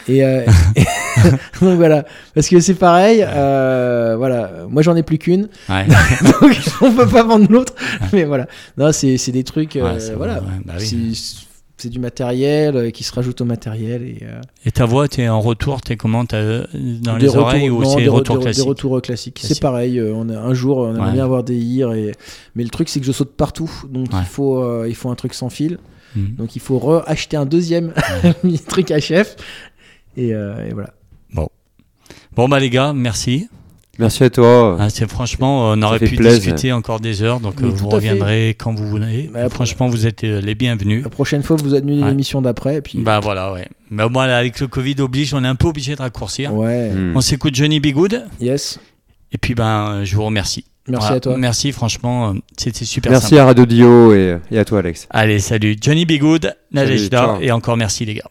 Et euh, donc voilà, parce que c'est pareil. euh, voilà, moi j'en ai plus qu'une, Ouais. donc on peut pas vendre l'autre. Mais voilà, non, c'est c'est des trucs. Ouais, voilà, bah oui. c'est du matériel qui se rajoute au matériel et Et ta voix, t'es en retour, t'es comment euh, dans des les retours- oreilles ou c'est des retours classiques. Classique? C'est pareil. on a, un jour, on aimerait bien avoir des ears et mais le truc c'est que je saute partout, donc il faut il faut un truc sans fil. Mhm. Donc il faut acheter un deuxième truc HF. Et, euh, et voilà. Bon, bah les gars, merci. Merci à toi. Ah, c'est franchement, on aurait pu plaisir. discuter encore des heures, donc Mais euh, vous à fait. reviendrez quand vous voulez. Bah, franchement, vous êtes euh, les bienvenus. La prochaine fois, vous annulez Ouais. l'émission d'après. Et puis, Bah voilà, ouais. Mais au moins, là, avec le Covid oblige, on est un peu obligé de raccourcir. ouais, Hmm. On s'écoute Johnny Be Good, yes. et puis ben, je vous remercie. Merci Voilà. à toi. Merci, franchement, euh, c'était super Merci sympa. à Radio Dio et, et à toi, Alex. Allez, salut. Johnny Be Good, Nadejda, et encore merci les gars.